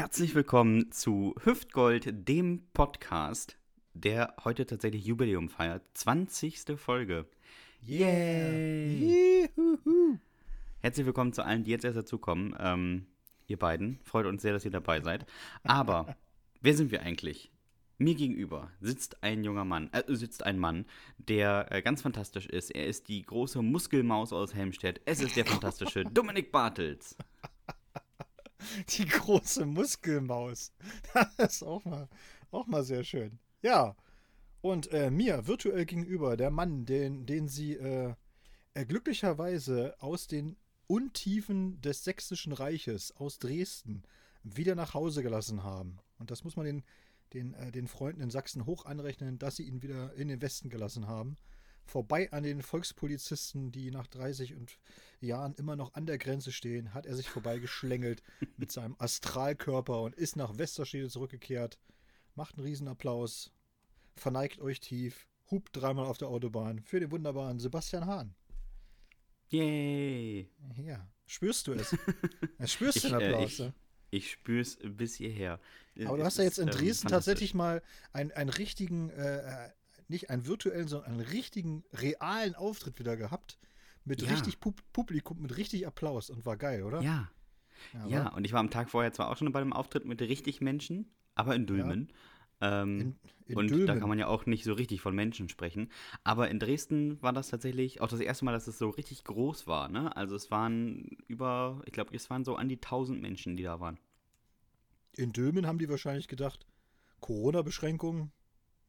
Herzlich willkommen zu Hüftgold, dem Podcast, der heute tatsächlich Jubiläum feiert. 20. Folge. Yeah! Herzlich willkommen zu allen, die jetzt erst dazukommen. Ähm, ihr beiden. Freut uns sehr, dass ihr dabei seid. Aber wer sind wir eigentlich? Mir gegenüber sitzt ein junger Mann, äh, sitzt ein Mann, der äh, ganz fantastisch ist. Er ist die große Muskelmaus aus Helmstedt. Es ist der fantastische Dominik Bartels. Die große Muskelmaus. Das ist auch mal, auch mal sehr schön. Ja. Und äh, mir virtuell gegenüber, der Mann, den, den sie äh, äh, glücklicherweise aus den Untiefen des Sächsischen Reiches, aus Dresden, wieder nach Hause gelassen haben. Und das muss man den, den, äh, den Freunden in Sachsen hoch anrechnen, dass sie ihn wieder in den Westen gelassen haben vorbei an den Volkspolizisten, die nach 30 und Jahren immer noch an der Grenze stehen, hat er sich vorbeigeschlängelt mit seinem Astralkörper und ist nach Westerstede zurückgekehrt. Macht einen Riesenapplaus, verneigt euch tief, hupt dreimal auf der Autobahn für den wunderbaren Sebastian Hahn. Yay! Ja, spürst du es? spürst du den Applaus? Äh, ich, ich spür's bis hierher. Aber du hast ja jetzt in ähm, Dresden ähm, tatsächlich mal einen, einen richtigen äh, nicht einen virtuellen, sondern einen richtigen, realen Auftritt wieder gehabt. Mit ja. richtig Pub Publikum, mit richtig Applaus und war geil, oder? Ja. Ja, ja und ich war am Tag vorher zwar auch schon bei einem Auftritt mit richtig Menschen, aber in Dülmen. Ja. Ähm, in, in und Dülmen. da kann man ja auch nicht so richtig von Menschen sprechen. Aber in Dresden war das tatsächlich auch das erste Mal, dass es so richtig groß war. Ne? Also es waren über, ich glaube, es waren so an die 1000 Menschen, die da waren. In Dülmen haben die wahrscheinlich gedacht, Corona-Beschränkungen,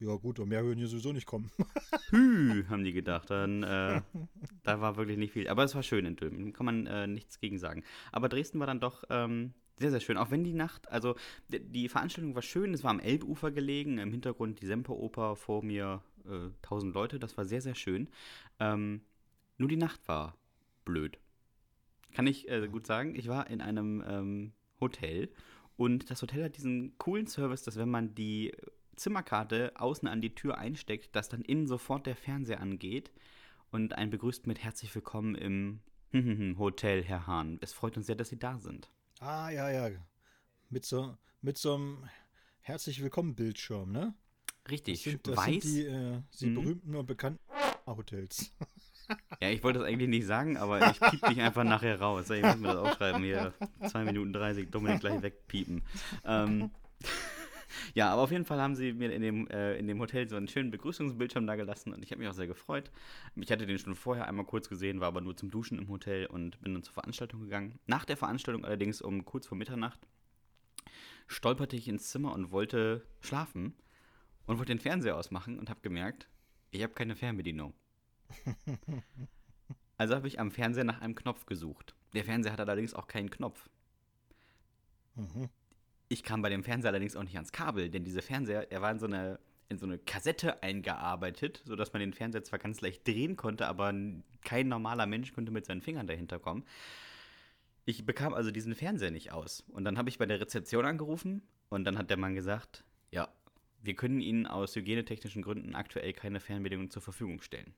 ja, gut, und mehr würden hier sowieso nicht kommen. Hü, haben die gedacht. Dann, äh, da war wirklich nicht viel. Aber es war schön in Dülmen, kann man äh, nichts gegen sagen. Aber Dresden war dann doch ähm, sehr, sehr schön. Auch wenn die Nacht, also die Veranstaltung war schön, es war am Elbufer gelegen, im Hintergrund die Semperoper, vor mir äh, tausend Leute, das war sehr, sehr schön. Ähm, nur die Nacht war blöd. Kann ich äh, gut sagen. Ich war in einem ähm, Hotel und das Hotel hat diesen coolen Service, dass wenn man die Zimmerkarte außen an die Tür einsteckt, dass dann innen sofort der Fernseher angeht und einen begrüßt mit herzlich willkommen im Hotel, Herr Hahn. Es freut uns sehr, dass Sie da sind. Ah, ja, ja. Mit so, mit so einem herzlich willkommen Bildschirm, ne? Richtig. Das sind, das Weiß. Sind die, äh, die mhm. berühmten und bekannten Hotels. Ja, ich wollte das eigentlich nicht sagen, aber ich piep dich einfach nachher raus. Ich muss mir das aufschreiben hier. 2 Minuten 30, Dominik gleich wegpiepen. Ähm, ja, aber auf jeden Fall haben sie mir in dem, äh, in dem Hotel so einen schönen Begrüßungsbildschirm da gelassen und ich habe mich auch sehr gefreut. Ich hatte den schon vorher einmal kurz gesehen, war aber nur zum Duschen im Hotel und bin dann zur Veranstaltung gegangen. Nach der Veranstaltung allerdings um kurz vor Mitternacht stolperte ich ins Zimmer und wollte schlafen und wollte den Fernseher ausmachen und habe gemerkt, ich habe keine Fernbedienung. Also habe ich am Fernseher nach einem Knopf gesucht. Der Fernseher hat allerdings auch keinen Knopf. Mhm. Ich kam bei dem Fernseher allerdings auch nicht ans Kabel, denn dieser Fernseher, er war in so eine, in so eine Kassette eingearbeitet, sodass man den Fernseher zwar ganz leicht drehen konnte, aber kein normaler Mensch konnte mit seinen Fingern dahinter kommen. Ich bekam also diesen Fernseher nicht aus. Und dann habe ich bei der Rezeption angerufen und dann hat der Mann gesagt, ja, wir können Ihnen aus hygienetechnischen Gründen aktuell keine Fernbedienung zur Verfügung stellen.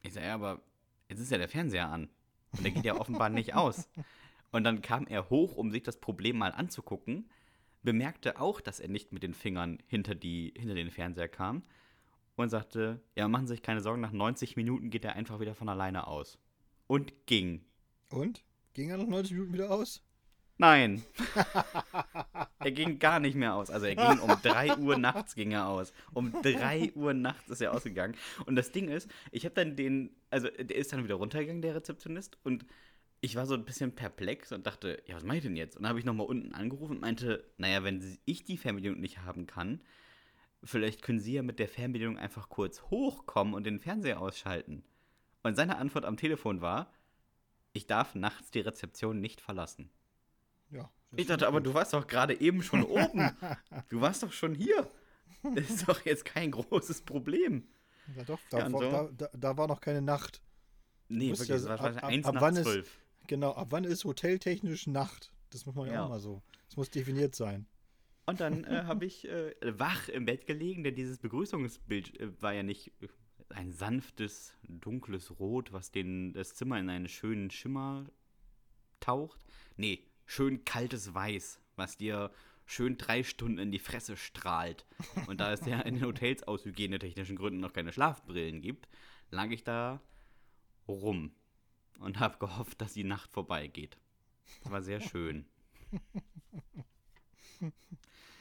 Ich sage, ja, aber jetzt ist ja der Fernseher an. Und der geht ja offenbar nicht aus. Und dann kam er hoch, um sich das Problem mal anzugucken, bemerkte auch, dass er nicht mit den Fingern hinter, die, hinter den Fernseher kam und sagte, ja, machen Sie sich keine Sorgen, nach 90 Minuten geht er einfach wieder von alleine aus. Und ging. Und? Ging er nach 90 Minuten wieder aus? Nein. er ging gar nicht mehr aus. Also er ging um 3 Uhr nachts ging er aus. Um 3 Uhr nachts ist er ausgegangen. Und das Ding ist, ich habe dann den, also der ist dann wieder runtergegangen, der Rezeptionist, und ich war so ein bisschen perplex und dachte, ja, was mache ich denn jetzt? Und dann habe ich nochmal unten angerufen und meinte, naja, wenn ich die Fernbedienung nicht haben kann, vielleicht können Sie ja mit der Fernbedienung einfach kurz hochkommen und den Fernseher ausschalten. Und seine Antwort am Telefon war, ich darf nachts die Rezeption nicht verlassen. Ja. Ich dachte, aber du warst doch gerade eben schon oben. Du warst doch schon hier. Das ist doch jetzt kein großes Problem. Ja doch, da, ja, war, so. da, da, da, war noch keine Nacht. Nee, wirklich, ja, das war ab, 1 ab, ab nach 12. Ist, Genau, ab wann ist hoteltechnisch Nacht? Das muss man ja, ja. auch mal so. Das muss definiert sein. Und dann äh, habe ich äh, wach im Bett gelegen, denn dieses Begrüßungsbild äh, war ja nicht äh, ein sanftes, dunkles Rot, was den, das Zimmer in einen schönen Schimmer taucht. Nee, schön kaltes Weiß, was dir schön drei Stunden in die Fresse strahlt. Und da es ja in den Hotels aus hygienetechnischen Gründen noch keine Schlafbrillen gibt, lag ich da rum und habe gehofft, dass die Nacht vorbeigeht. Das war sehr schön.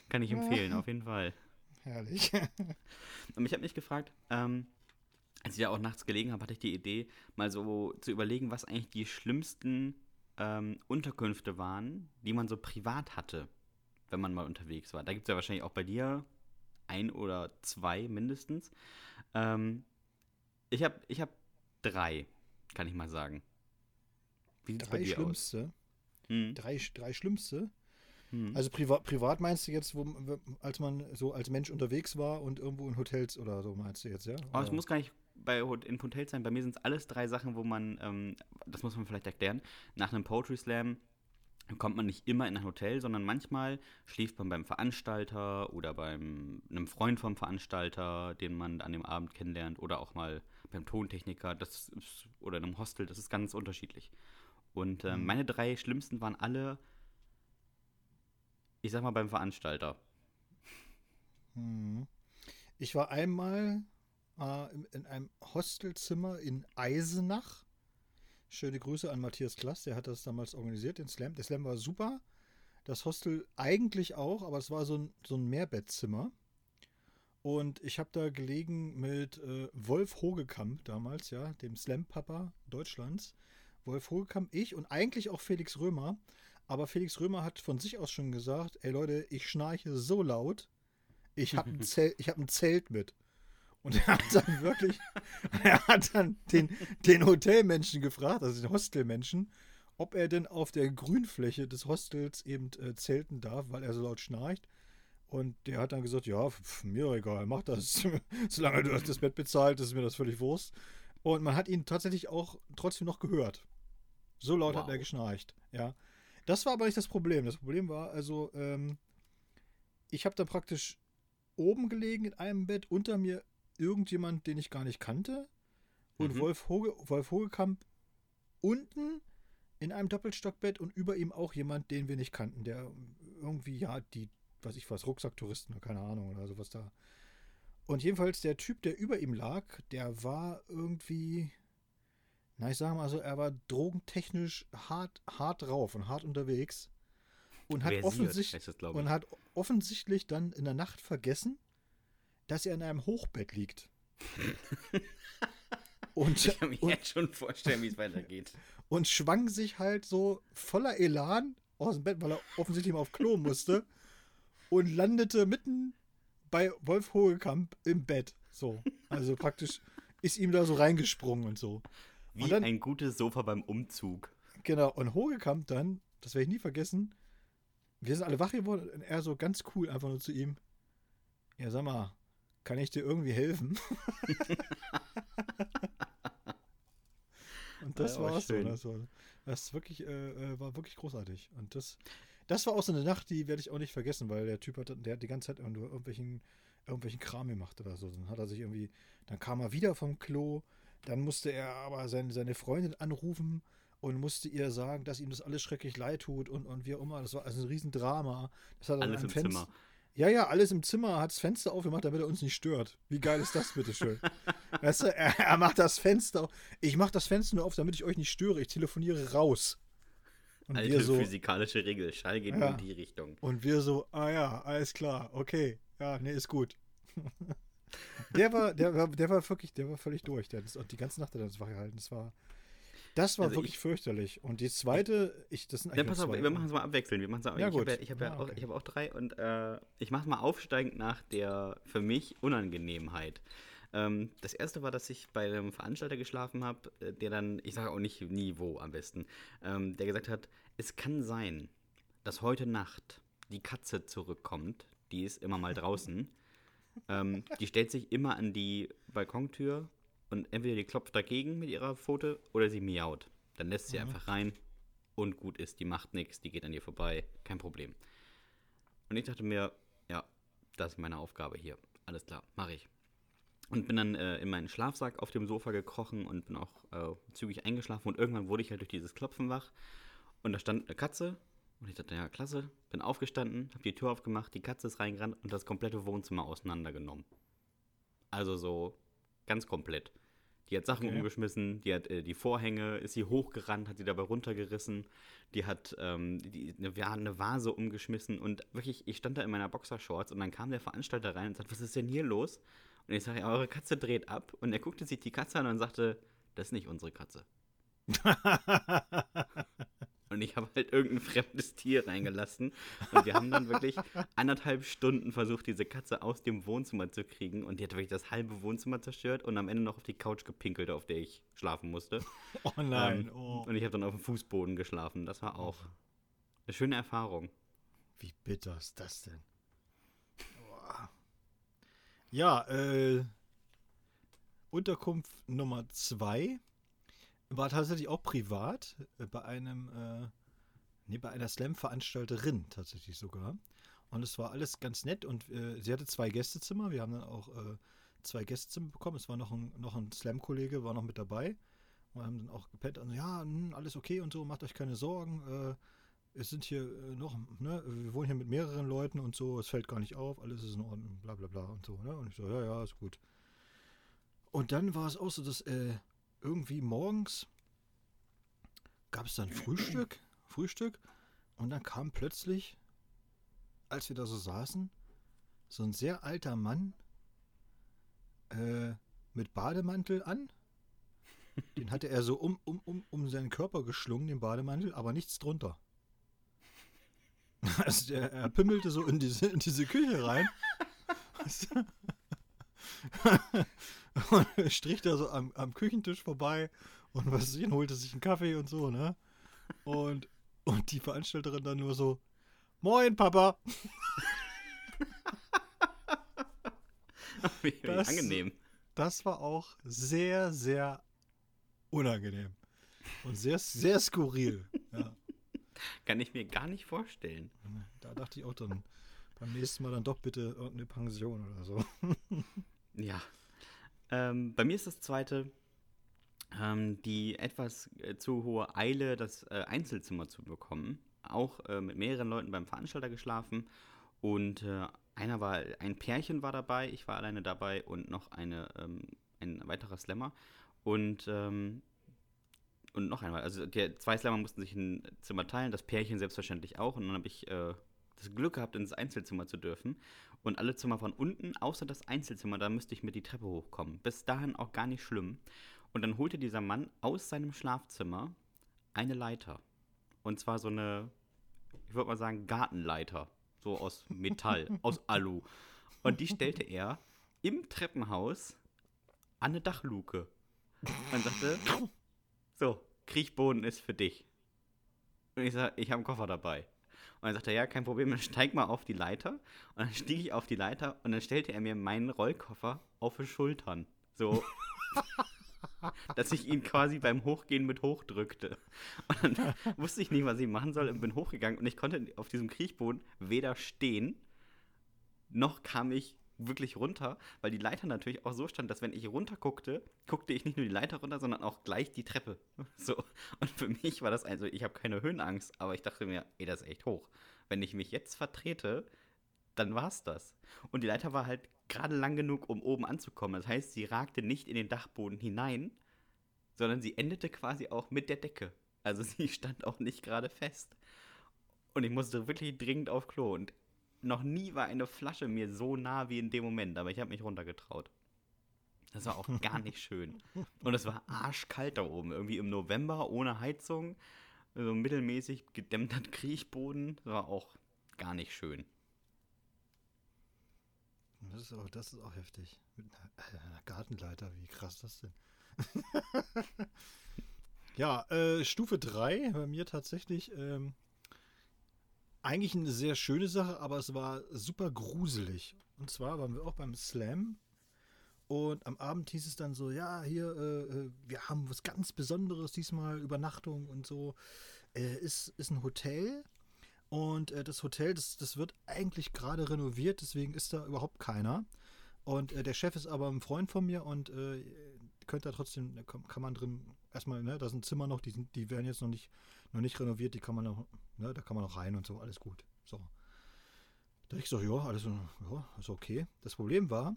Kann ich empfehlen, auf jeden Fall. Herrlich. Und ich habe mich gefragt, ähm, als ich ja auch nachts gelegen habe, hatte ich die Idee, mal so zu überlegen, was eigentlich die schlimmsten ähm, Unterkünfte waren, die man so privat hatte, wenn man mal unterwegs war. Da gibt es ja wahrscheinlich auch bei dir ein oder zwei mindestens. Ähm, ich habe ich hab drei, kann ich mal sagen. Wie sieht es bei dir schlimmste? aus? Hm. Drei, drei schlimmste? Hm. Also privat, privat meinst du jetzt, wo, als man so als Mensch unterwegs war und irgendwo in Hotels oder so meinst du jetzt, ja? Oh, es muss gar nicht bei, in Hotels sein. Bei mir sind es alles drei Sachen, wo man, ähm, das muss man vielleicht erklären, nach einem Poetry Slam kommt man nicht immer in ein Hotel, sondern manchmal schläft man beim Veranstalter oder beim einem Freund vom Veranstalter, den man an dem Abend kennenlernt, oder auch mal beim Tontechniker das ist, oder in einem Hostel. Das ist ganz unterschiedlich. Und äh, mhm. meine drei schlimmsten waren alle ich sag mal beim Veranstalter. Hm. Ich war einmal äh, in, in, einem Hostelzimmer in Eisenach. Schöne Grüße an Matthias Klass, der hat das damals organisiert, den Slam. Der Slam war super. Das Hostel eigentlich auch, aber es war so ein, so ein Mehrbettzimmer. Und ich habe da gelegen mit äh, Wolf Hogekamp damals, ja, dem Slam-Papa Deutschlands. Wolf Hogekamp, ich und eigentlich auch Felix Römer. Aber Felix Römer hat von sich aus schon gesagt, ey Leute, ich schnarche so laut, ich habe ein, Zelt, hab ein Zelt mit. Und er hat dann wirklich, er hat dann den, den Hotelmenschen gefragt, also den Hostelmenschen, ob er denn auf der Grünfläche des Hostels eben äh, zelten darf, weil er so laut schnarcht. Und der hat dann gesagt, ja, pf, mir egal, mach das. Solange du das Bett bezahlt, ist mir das völlig Wurst. Und man hat ihn tatsächlich auch trotzdem noch gehört. So laut wow. hat er geschnarcht, ja. Das war aber nicht das Problem. Das Problem war also, ähm, ich habe da praktisch oben gelegen in einem Bett, unter mir irgendjemand, den ich gar nicht kannte. Und mhm. Wolf, Hoge, Wolf Hogekamp unten in einem Doppelstockbett und über ihm auch jemand, den wir nicht kannten, der irgendwie, ja, die, weiß ich was, Rucksacktouristen, keine Ahnung oder sowas da. Und jedenfalls der Typ, der über ihm lag, der war irgendwie, na, ich sage mal so, er war drogentechnisch hart, hart drauf und hart unterwegs. Und hat, offensichtlich, und hat offensichtlich dann in der Nacht vergessen, dass er in einem Hochbett liegt. und, ich kann mir und, jetzt schon vorstellen, wie es weitergeht. Und schwang sich halt so voller Elan aus dem Bett, weil er offensichtlich mal auf Klo musste. und landete mitten bei Wolf Hohekamp im Bett. So. Also praktisch ist ihm da so reingesprungen und so. Wie dann, ein gutes Sofa beim Umzug. Genau, und Hogekamp dann, das werde ich nie vergessen, wir sind alle wach geworden und er so ganz cool einfach nur zu ihm, ja sag mal, kann ich dir irgendwie helfen? und das ja, war so. Das, war, das wirklich, äh, äh, war wirklich großartig. Und das, das war auch so eine Nacht, die werde ich auch nicht vergessen, weil der Typ hat, der hat die ganze Zeit nur irgendwelchen, irgendwelchen Kram gemacht oder so. Dann hat er sich irgendwie, dann kam er wieder vom Klo, dann musste er aber seine, seine Freundin anrufen und musste ihr sagen, dass ihm das alles schrecklich leid tut und, und wie auch immer. Das war also ein Riesendrama. Das hat alles im Fenster. Zimmer. Ja, ja, alles im Zimmer, hat das Fenster aufgemacht, damit er uns nicht stört. Wie geil ist das, bitteschön? weißt du, er, er, macht das Fenster auf. Ich mach das Fenster nur auf, damit ich euch nicht störe. Ich telefoniere raus. Und Alte so, physikalische Regel, Schall geht ja, in die Richtung. Und wir so, ah ja, alles klar, okay. Ja, nee, ist gut. Der war, der war, der war wirklich, der war völlig durch. Der hat und die ganze Nacht hat er das wach gehalten. Das war, das war also wirklich ich, fürchterlich. Und die zweite, ich, das sind eigentlich. Pass auf, wir machen es mal abwechseln. Wir machen's auch, ja, ich habe ja, ich hab ja, ah, okay. hab auch drei und äh, ich mache mal aufsteigend nach der für mich Unangenehmheit. Ähm, das erste war, dass ich bei einem Veranstalter geschlafen habe, äh, der dann, ich sage auch nicht nie wo am besten, ähm, der gesagt hat, es kann sein, dass heute Nacht die Katze zurückkommt, die ist immer mal draußen ähm, die stellt sich immer an die Balkontür und entweder die klopft dagegen mit ihrer Pfote oder sie miaut. Dann lässt sie mhm. einfach rein und gut ist. Die macht nichts, die geht an ihr vorbei, kein Problem. Und ich dachte mir, ja, das ist meine Aufgabe hier. Alles klar, mache ich. Und bin dann äh, in meinen Schlafsack auf dem Sofa gekrochen und bin auch äh, zügig eingeschlafen. Und irgendwann wurde ich halt durch dieses Klopfen wach. Und da stand eine Katze Und ich dachte, ja, klasse. Bin aufgestanden, habe die Tür aufgemacht, die Katze ist reingerannt und das komplette Wohnzimmer auseinandergenommen. Also so ganz komplett. Die hat Sachen Okay. umgeschmissen, die hat äh, die Vorhänge, ist sie hochgerannt, hat sie dabei runtergerissen, die hat ähm, die, eine, eine Vase umgeschmissen und wirklich, ich stand da in meiner Boxershorts und dann kam der Veranstalter rein und sagt, was ist denn hier los? Und ich sage, ja, eure Katze dreht ab und er guckte sich die Katze an und sagte, das ist nicht unsere Katze. Und ich habe halt irgendein fremdes Tier reingelassen. Und wir haben dann wirklich anderthalb Stunden versucht, diese Katze aus dem Wohnzimmer zu kriegen. Und die hat wirklich das halbe Wohnzimmer zerstört und am Ende noch auf die Couch gepinkelt, auf der ich schlafen musste. oh nein, Ähm, oh. Und ich habe dann auf dem Fußboden geschlafen. Das war auch eine schöne Erfahrung. Wie bitter ist das denn? Boah. Ja, äh, Unterkunft Nummer zwei war tatsächlich auch privat äh, bei einem, äh, nee, bei einer Slam-Veranstalterin tatsächlich sogar. Und es war alles ganz nett und äh, sie hatte zwei Gästezimmer. Wir haben dann auch äh, zwei Gästezimmer bekommen. Es war noch ein, noch ein Slam-Kollege, war noch mit dabei. Und haben dann auch gepennt. Also, ja, hm, alles okay und so, macht euch keine Sorgen. Äh, es sind hier äh, noch, ne, wir wohnen hier mit mehreren Leuten und so, es fällt gar nicht auf, alles ist in Ordnung, bla bla bla und so, ne? Und ich so, ja, ja, ist gut. Und dann war es auch so, dass äh, irgendwie morgens gab es dann Frühstück, Frühstück, und dann kam plötzlich, als wir da so saßen, so ein sehr alter Mann äh, mit Bademantel an. Den hatte er so um, um, um, um seinen Körper geschlungen, den Bademantel, aber nichts drunter. Also der, er pimmelte so in diese, in diese Küche rein. und strich da so am, am Küchentisch vorbei und was und holte sich einen Kaffee und so, ne? Und, und die Veranstalterin dann nur so, Moin, Papa. Wie, wie Das- angenehm. Das war auch sehr, sehr unangenehm. Und sehr, sehr skurril. Ja. Kann ich mir gar nicht vorstellen. Da dachte ich auch dann, beim nächsten Mal dann doch bitte irgendeine Pension oder so. Ja. Ähm, bei mir ist das zweite ähm, die etwas äh, zu hohe Eile, das äh, Einzelzimmer zu bekommen. Auch äh, mit mehreren Leuten beim Veranstalter geschlafen. Und äh, einer war, ein Pärchen war dabei, ich war alleine dabei und noch eine, ähm, ein weiterer Slammer. Und, ähm, und noch einmal, also die zwei Slammer mussten sich ein Zimmer teilen, das Pärchen selbstverständlich auch. Und dann habe ich äh, das Glück gehabt, ins Einzelzimmer zu dürfen. Und alle Zimmer von unten, außer das Einzelzimmer, da müsste ich mit die Treppe hochkommen. Bis dahin auch gar nicht schlimm. Und dann holte dieser Mann aus seinem Schlafzimmer eine Leiter. Und zwar so eine, ich würde mal sagen, Gartenleiter. So aus Metall, aus Alu. Und die stellte er im Treppenhaus an eine Dachluke. Und sagte, so, Kriechboden ist für dich. Und ich sage, ich habe einen Koffer dabei. Und dann sagte er, ja, kein Problem, dann steig mal auf die Leiter. Und dann stieg ich auf die Leiter und dann stellte er mir meinen Rollkoffer auf die Schultern. So, dass ich ihn quasi beim Hochgehen mit hochdrückte. Und dann wusste ich nicht, was ich machen soll und bin hochgegangen und ich konnte auf diesem Kriechboden weder stehen, noch kam ich wirklich runter, weil die Leiter natürlich auch so stand, dass wenn ich runterguckte, guckte ich nicht nur die Leiter runter, sondern auch gleich die Treppe. So. Und für mich war das also, ich habe keine Höhenangst, aber ich dachte mir, ey, das ist echt hoch. Wenn ich mich jetzt vertrete, dann war's das. Und die Leiter war halt gerade lang genug, um oben anzukommen. Das heißt, sie ragte nicht in den Dachboden hinein, sondern sie endete quasi auch mit der Decke. Also sie stand auch nicht gerade fest. Und ich musste wirklich dringend auf Klo. Und noch nie war eine Flasche mir so nah wie in dem Moment, aber ich habe mich runtergetraut. Das war auch gar nicht schön. Und es war arschkalt da oben. Irgendwie im November ohne Heizung. So mittelmäßig gedämmter Kriechboden. Das war auch gar nicht schön. Das ist auch, das ist auch heftig. Mit einer, einer Gartenleiter, wie krass das denn? ja, äh, Stufe 3 bei mir tatsächlich ähm, eigentlich eine sehr schöne Sache, aber es war super gruselig. Und zwar waren wir auch beim Slam und am Abend hieß es dann so, ja, hier, äh, äh, wir haben was ganz Besonderes diesmal, Übernachtung und so. Äh, ist, ist ein Hotel und äh, das Hotel, das, das wird eigentlich gerade renoviert, deswegen ist da überhaupt keiner. Und äh, der Chef ist aber ein Freund von mir und äh, könnte da trotzdem, kann man drin erstmal, ne, da sind Zimmer noch, die, sind, die werden jetzt noch nicht, noch nicht renoviert, die kann man noch, ne, da kann man noch rein und so, alles gut. So. Da ich so, ja, alles ja, ist okay. Das Problem war,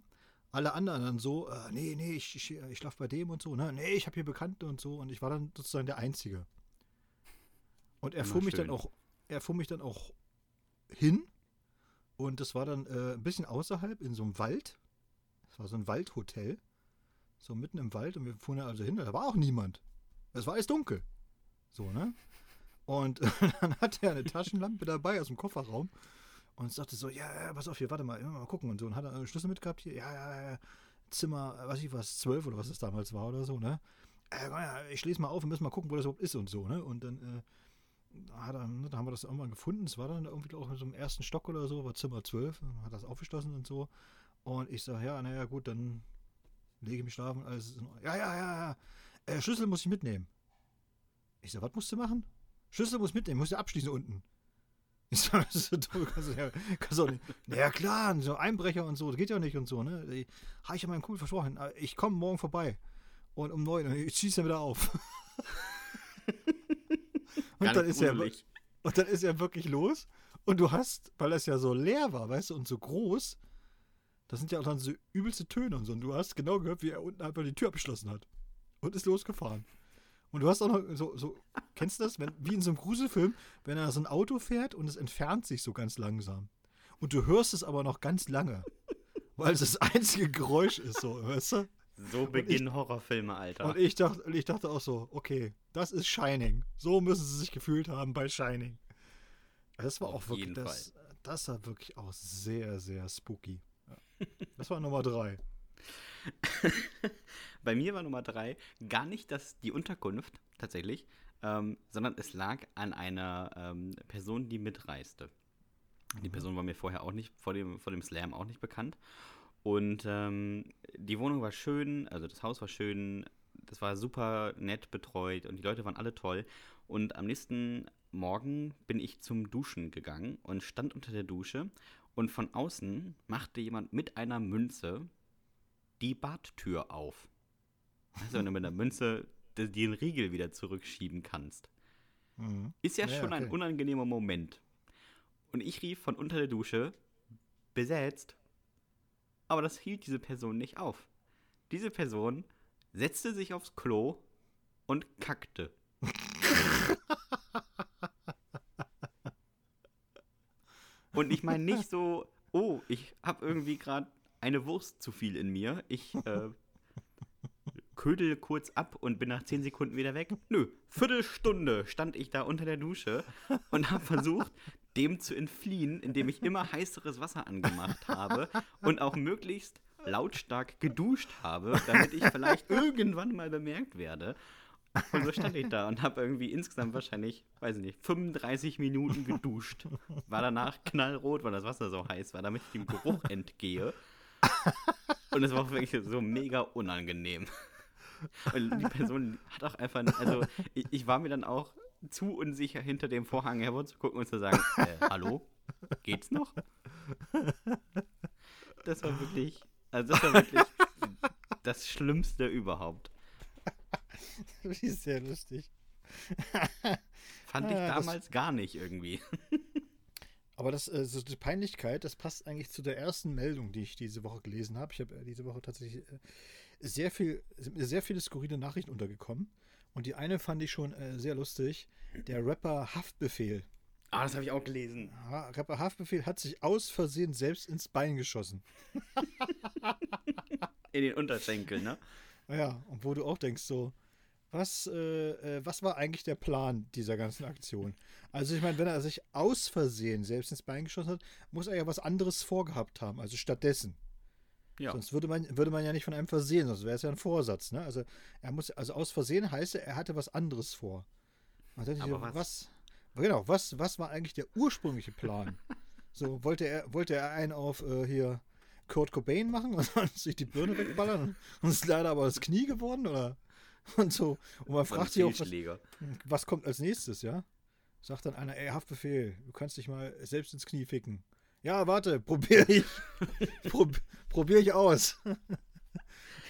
alle anderen dann so, äh, nee, nee, ich, ich, ich schlafe bei dem und so, ne? Nee, ich habe hier Bekannte und so und ich war dann sozusagen der Einzige. Und er fuhr mich dann auch, er fuhr mich dann auch hin und das war dann äh, ein bisschen außerhalb in so einem Wald. Das war so ein Waldhotel. So mitten im Wald und wir fuhren da also hin, da war auch niemand. Es war alles dunkel. So, ne? Und dann hatte er eine Taschenlampe dabei aus dem Kofferraum und sagte so, ja, ja, pass auf hier, warte mal, mal gucken und so. Und hat er einen Schlüssel mitgehabt hier, ja, ja, ja, Zimmer, weiß ich was, zwölf oder was es damals war oder so, ne? Äh, ich schließe mal auf und müssen mal gucken, wo das überhaupt ist und so, ne? Und dann, äh, hat er, ne, da haben wir das irgendwann gefunden. Es war dann irgendwie auch in so einem ersten Stock oder so, war Zimmer 12, hat das aufgeschlossen und so. Und ich sage, ja, naja, gut, dann lege ich mich schlafen. Alles ja, ja, ja, ja. Äh, Schlüssel muss ich mitnehmen. Ich sage, was musst du machen? Schlüssel muss mitnehmen, muss du abschließen unten. Ich sage, das ist so dumm, kannst du, ja, kannst du auch nicht. Ja klar, so Einbrecher und so, das geht ja nicht und so, ne? Habe ich ja meinem Kumpel versprochen, ich komme morgen vorbei. Und um neun, ich schieße dann wieder auf. und, dann ist er, und dann ist er wirklich los. Und du hast, weil es ja so leer war, weißt du, und so groß, das sind ja auch dann so übelste Töne und so. Und du hast genau gehört, wie er unten einfach die Tür abgeschlossen hat. Und ist losgefahren. Und du hast auch noch so, so kennst du das? Wenn, wie in so einem Gruselfilm, wenn er so ein Auto fährt und es entfernt sich so ganz langsam. Und du hörst es aber noch ganz lange. Weil es das einzige Geräusch ist, so, weißt du? So beginnen ich, Horrorfilme, Alter. Und ich dachte, ich dachte auch so, okay, das ist Shining. So müssen sie sich gefühlt haben bei Shining. Das war Auf auch wirklich, das, das war wirklich auch sehr, sehr spooky. Ja. Das war Nummer drei. Bei mir war Nummer drei gar nicht das, die Unterkunft tatsächlich, ähm, sondern es lag an einer ähm, Person, die mitreiste. Die mhm. Person war mir vorher auch nicht, vor dem, vor dem Slam auch nicht bekannt. Und ähm, die Wohnung war schön, also das Haus war schön, das war super nett betreut und die Leute waren alle toll. Und am nächsten Morgen bin ich zum Duschen gegangen und stand unter der Dusche und von außen machte jemand mit einer Münze die Badtür auf. Also wenn du mit einer Münze den Riegel wieder zurückschieben kannst. Mhm. Ist ja, ja schon okay. ein unangenehmer Moment. Und ich rief von unter der Dusche, besetzt. Aber das hielt diese Person nicht auf. Diese Person setzte sich aufs Klo und kackte. und ich meine nicht so, oh, ich habe irgendwie gerade eine Wurst zu viel in mir. Ich äh, ködel kurz ab und bin nach 10 Sekunden wieder weg. Nö, Viertelstunde stand ich da unter der Dusche und habe versucht, dem zu entfliehen, indem ich immer heißeres Wasser angemacht habe und auch möglichst lautstark geduscht habe, damit ich vielleicht irgendwann mal bemerkt werde. Und so stand ich da und habe irgendwie insgesamt wahrscheinlich, weiß ich nicht, 35 Minuten geduscht. War danach knallrot, weil das Wasser so heiß war, damit ich dem Geruch entgehe. Und es war wirklich so mega unangenehm. Und die Person hat auch einfach, also ich, ich, war mir dann auch zu unsicher, hinter dem Vorhang hervorzugucken und zu sagen, äh, hallo, geht's noch? Das war wirklich, also das war wirklich das Schlimmste überhaupt. Wie sehr lustig. Fand ich ah, damals gar nicht irgendwie. Aber das, also die Peinlichkeit, das passt eigentlich zu der ersten Meldung, die ich diese Woche gelesen habe. Ich habe äh, diese Woche tatsächlich äh, sehr viel, sehr viele skurrile Nachrichten untergekommen. Und die eine fand ich schon äh, sehr lustig. Der Rapper Haftbefehl. Ah, das habe ich auch gelesen. Ja, Rapper Haftbefehl hat sich aus Versehen selbst ins Bein geschossen. In den Unterschenkel, ne? Ja, und wo du auch denkst, so, was, äh, äh, was war eigentlich der Plan dieser ganzen Aktion? Also ich meine, wenn er sich aus Versehen selbst ins Bein geschossen hat, muss er ja was anderes vorgehabt haben, also stattdessen. Ja. Sonst würde man, würde man ja nicht von einem versehen, sonst wäre es ja ein Vorsatz. Ne? Also er muss, also aus Versehen heißt er, er hatte was anderes vor. Aber ich, was? was? Genau, was, was war eigentlich der ursprüngliche Plan? so, wollte er, wollte er einen auf äh, hier Kurt Cobain machen und sich die Birne wegballern und ist leider aber das Knie geworden, oder? Und so. Und man fragt sich auch, was, was kommt als nächstes, ja? Sagt dann einer, ey, Haftbefehl, du kannst dich mal selbst ins Knie ficken. Ja, warte, probiere ich. Prob, probiere ich aus.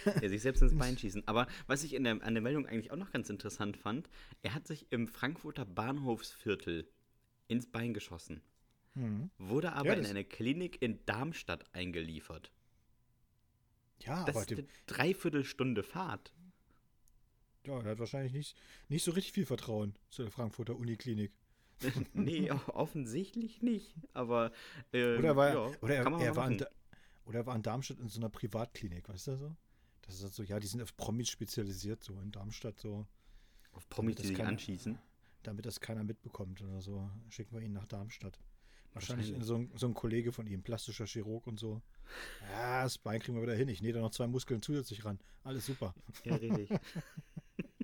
Ja, sich selbst ins Bein schießen. Aber was ich in der, an der Meldung eigentlich auch noch ganz interessant fand, er hat sich im Frankfurter Bahnhofsviertel ins Bein geschossen. Mhm. Wurde aber Ja, in eine Klinik in Darmstadt eingeliefert. Ja, Das aber ist eine Dreiviertelstunde Fahrt. Ja, er hat wahrscheinlich nicht, nicht so richtig viel Vertrauen zu der Frankfurter Uniklinik. nee, offensichtlich nicht. Aber ähm, Oder, war, ja, oder, er, kann man er mal war oder er war in Darmstadt in so einer Privatklinik, weißt du so? Das ist halt so, ja, die sind auf Promis spezialisiert, so in Darmstadt, so, auf Promis, die sich anschießen. damit das keiner mitbekommt oder so. Schicken wir ihn nach Darmstadt. Wahrscheinlich, Wahrscheinlich. so, ein, so ein Kollege von ihm, plastischer Chirurg und so. Ja, das Bein kriegen wir wieder hin. Ich nähe da noch zwei Muskeln zusätzlich ran. Alles super. Ja, richtig.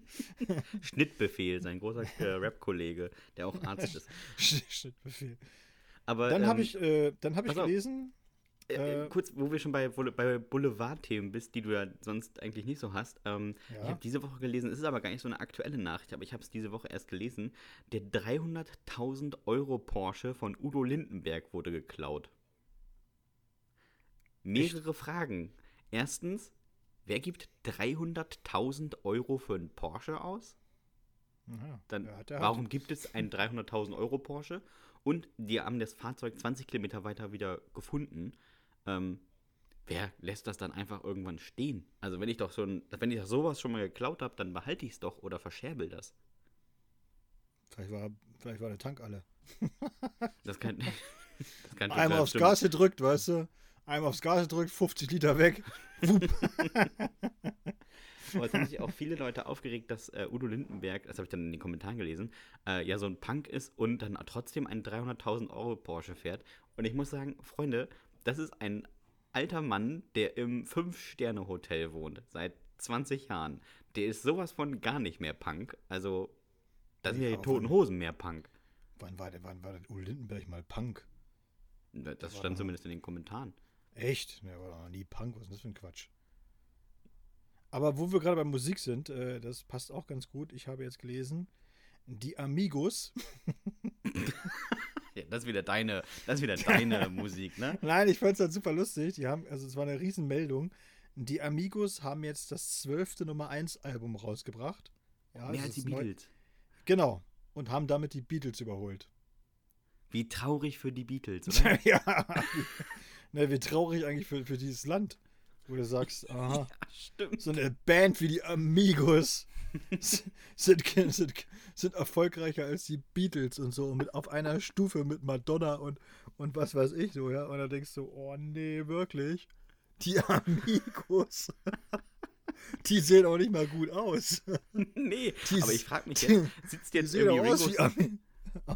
Schnittbefehl, sein großer äh, Rap-Kollege, der auch Arzt ist. Schnittbefehl. Aber Dann habe ähm, ich, äh, dann hab ich gelesen, Äh, Äh, kurz, wo wir schon bei, bei Boulevard-Themen bist, die du ja sonst eigentlich nicht so hast. Ähm, Ja. Ich habe diese Woche gelesen, es ist aber gar nicht so eine aktuelle Nachricht, aber ich habe es diese Woche erst gelesen. Der 300.000 Euro Porsche von Udo Lindenberg wurde geklaut. Mehrere Fragen. Erstens, wer gibt 300.000 Euro für einen Porsche aus? ja, Dann, hat- warum gibt es einen 300.000 Euro Porsche? Und die haben das Fahrzeug 20 Kilometer weiter wieder gefunden. Ähm, wer lässt das dann einfach irgendwann stehen? Also wenn ich doch so ein, wenn ich doch sowas schon mal geklaut habe, dann behalte ich es doch oder verscherbel das. Vielleicht war, vielleicht war der Tank alle. Das kann, das kann Einmal aufs stimmt. Gas gedrückt, weißt du? Einmal aufs Gas gedrückt, 50 Liter weg. Aber es haben sich auch viele Leute aufgeregt, dass äh, Udo Lindenberg, das habe ich dann in den Kommentaren gelesen, äh, ja so ein Punk ist und dann trotzdem einen 300.000 Euro Porsche fährt. Und ich muss sagen, Freunde, das ist ein alter Mann, der im Fünf-Sterne-Hotel wohnt, seit 20 Jahren. Der ist sowas von gar nicht mehr Punk. Also, da sind ja Ja, die toten Hosen mehr Punk. wann, war der, wann war der Udo Lindenberg mal Punk? Das war stand zumindest in den Kommentaren. Echt? Der war doch noch nie Punk. Was ist denn das für ein Quatsch? Aber wo wir gerade bei Musik sind, äh, das passt auch ganz gut. Ich habe jetzt gelesen, die Amigos. Das ist wieder deine, das ist wieder deine Musik, ne? Nein, ich fand es halt super lustig. Die haben, also es war eine Riesenmeldung. Die Amigos haben jetzt das zwölfte Nummer 1 Album rausgebracht. Ja, Mehr als die neu- Beatles. Genau. Und haben damit die Beatles überholt. Wie traurig für die Beatles, oder? ja. ne, wie traurig eigentlich für, für dieses Land. Wo du sagst, aha, Stimmt. so eine Band wie die Amigos sind, sind, sind erfolgreicher als die Beatles und so. Mit, auf einer Stufe mit Madonna und, und was weiß ich so, ja. Und dann denkst du, oh nee, wirklich? Die Amigos. die sehen auch nicht mal gut aus. nee, Die aber ich frage mich jetzt, sitzt jetzt irgendwie auch aus Ringo, wie Ami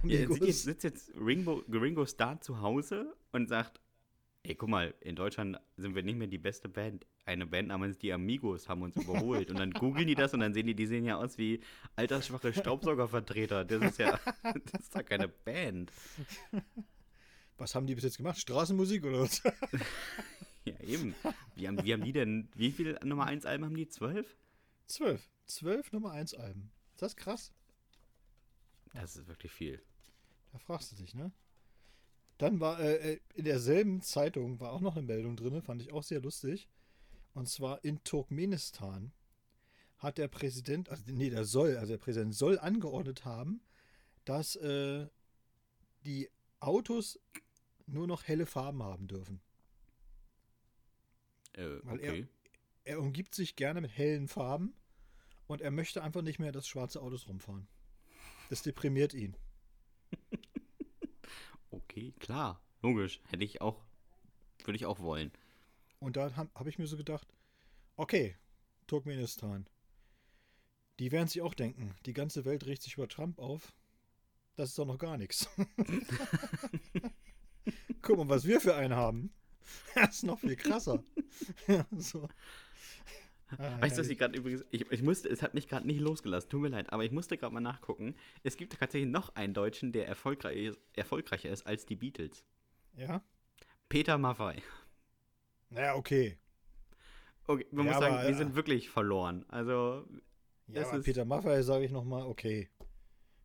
ja, Amigos. sitzt jetzt, sitzt jetzt Ringo, Ringo Starr zu Hause und sagt, ey, guck mal, in Deutschland sind wir nicht mehr die beste Band. Eine Band namens Die Amigos haben uns überholt. Und dann googeln die das und dann sehen die, die sehen ja aus wie altersschwache Staubsaugervertreter. Das ist ja, das ist doch keine Band. Was haben die bis jetzt gemacht? Straßenmusik oder was? Ja, eben. Wie haben, wie haben die denn, wie viele Nummer 1 Alben haben die? Zwölf? Zwölf. Zwölf Nummer 1 Alben. Ist das krass? Das ist wirklich viel. Da fragst du dich, ne? Dann war äh, äh, in derselben Zeitung war auch noch eine Meldung drin, fand ich auch sehr lustig. Und zwar in Turkmenistan hat der Präsident, also nee, der soll, also der Präsident soll angeordnet haben, dass äh, die Autos nur noch helle Farben haben dürfen. Äh, Weil er- okay. Er umgibt sich gerne mit hellen Farben und er möchte einfach nicht mehr, dass schwarze Autos rumfahren. Das deprimiert ihn. Okay, klar. Logisch. Hätte ich auch, würde ich auch wollen. Und da habe hab ich mir so gedacht, okay, Turkmenistan. Die werden sich auch denken, die ganze Welt regt sich über Trump auf. Das ist doch noch gar nichts. Guck mal, was wir für einen haben. Das ist noch viel krasser. Ja, so. Ah, Weißt du, was ich gerade übrigens, ich, ich musste, es hat mich gerade nicht losgelassen, tut mir leid, aber ich musste gerade mal nachgucken. Es gibt tatsächlich noch einen Deutschen, der erfolgreich, erfolgreicher ist als die Beatles. Ja? Peter Maffay. Naja, okay. Okay, man Ja, muss sagen, aber, wir äh, sind wirklich verloren. Also, Ja, aber Peter Maffay sage ich nochmal, okay.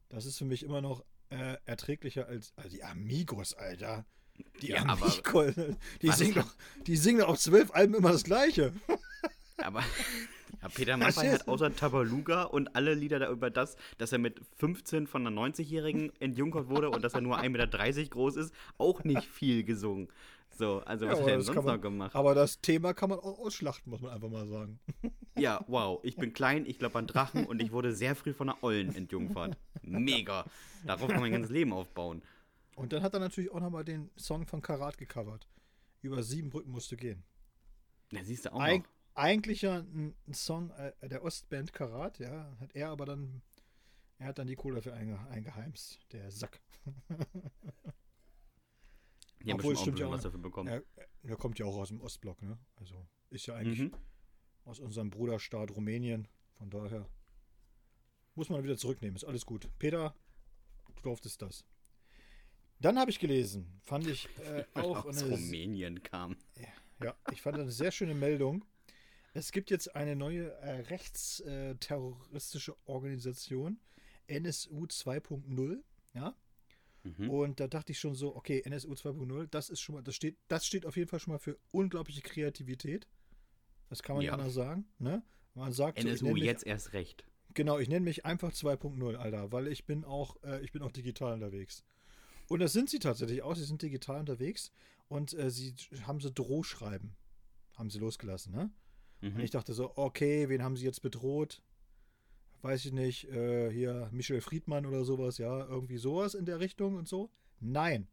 Das ist für mich immer noch äh, erträglicher als also die Amigos, Alter. Die Ja, Amigos, die singen, doch, die singen doch auf zwölf Alben immer das Gleiche. Aber ja, Peter Maffay hat außer Tabaluga und alle Lieder da über das, dass er mit 15 von einer 90-Jährigen entjunkert wurde und dass er nur 1,30 Meter groß ist, auch nicht viel gesungen. So, also was Ja, hat er denn sonst man- noch gemacht? Aber das Thema kann man auch ausschlachten, muss man einfach mal sagen. Ja, wow. Ich bin klein, ich glaube an Drachen und ich wurde sehr früh von einer Ollen entjungfert. Mega. Darauf kann man mein ganzes Leben aufbauen. Und dann hat er natürlich auch nochmal den Song von Karat gecovert. Über sieben Brücken musst du gehen. Da siehst du auch Eig noch. Eigentlich ja ein, ein Song äh, der Ostband Karat, ja, hat er aber dann, er hat dann die Kohle dafür einge, eingeheimst, der Sack. Die haben Obwohl, ein stimmt ja auch. was dafür bekommen. Er, er kommt ja auch aus dem Ostblock, ne? Also ist ja eigentlich Mhm. aus unserem Bruderstaat Rumänien. Von daher muss man wieder zurücknehmen. Ist alles gut. Peter, du durftest das. Dann habe ich gelesen, fand ich äh, auch Aus eine, Rumänien kam. ja, ich fand eine sehr schöne Meldung. Es gibt jetzt eine neue äh, rechtsterroristische Organisation, NSU 2.0, ja. Mhm. Und da dachte ich schon so, okay, NSU 2.0, das ist schon mal, das steht, das steht auf jeden Fall schon mal für unglaubliche Kreativität. Das kann man Ja. anders sagen, ne? Man sagt, so, NSU mich, jetzt erst recht. genau, ich nenne mich einfach 2.0, Alter, weil ich bin auch, äh, ich bin auch digital unterwegs. Und das sind sie tatsächlich auch, sie sind digital unterwegs und äh, sie haben so Drohschreiben, haben sie losgelassen, ne? Und Mhm. ich dachte so, okay, wen haben sie jetzt bedroht? Weiß ich nicht, äh, hier Michel Friedmann oder sowas, ja, irgendwie sowas in der Richtung und so. Nein.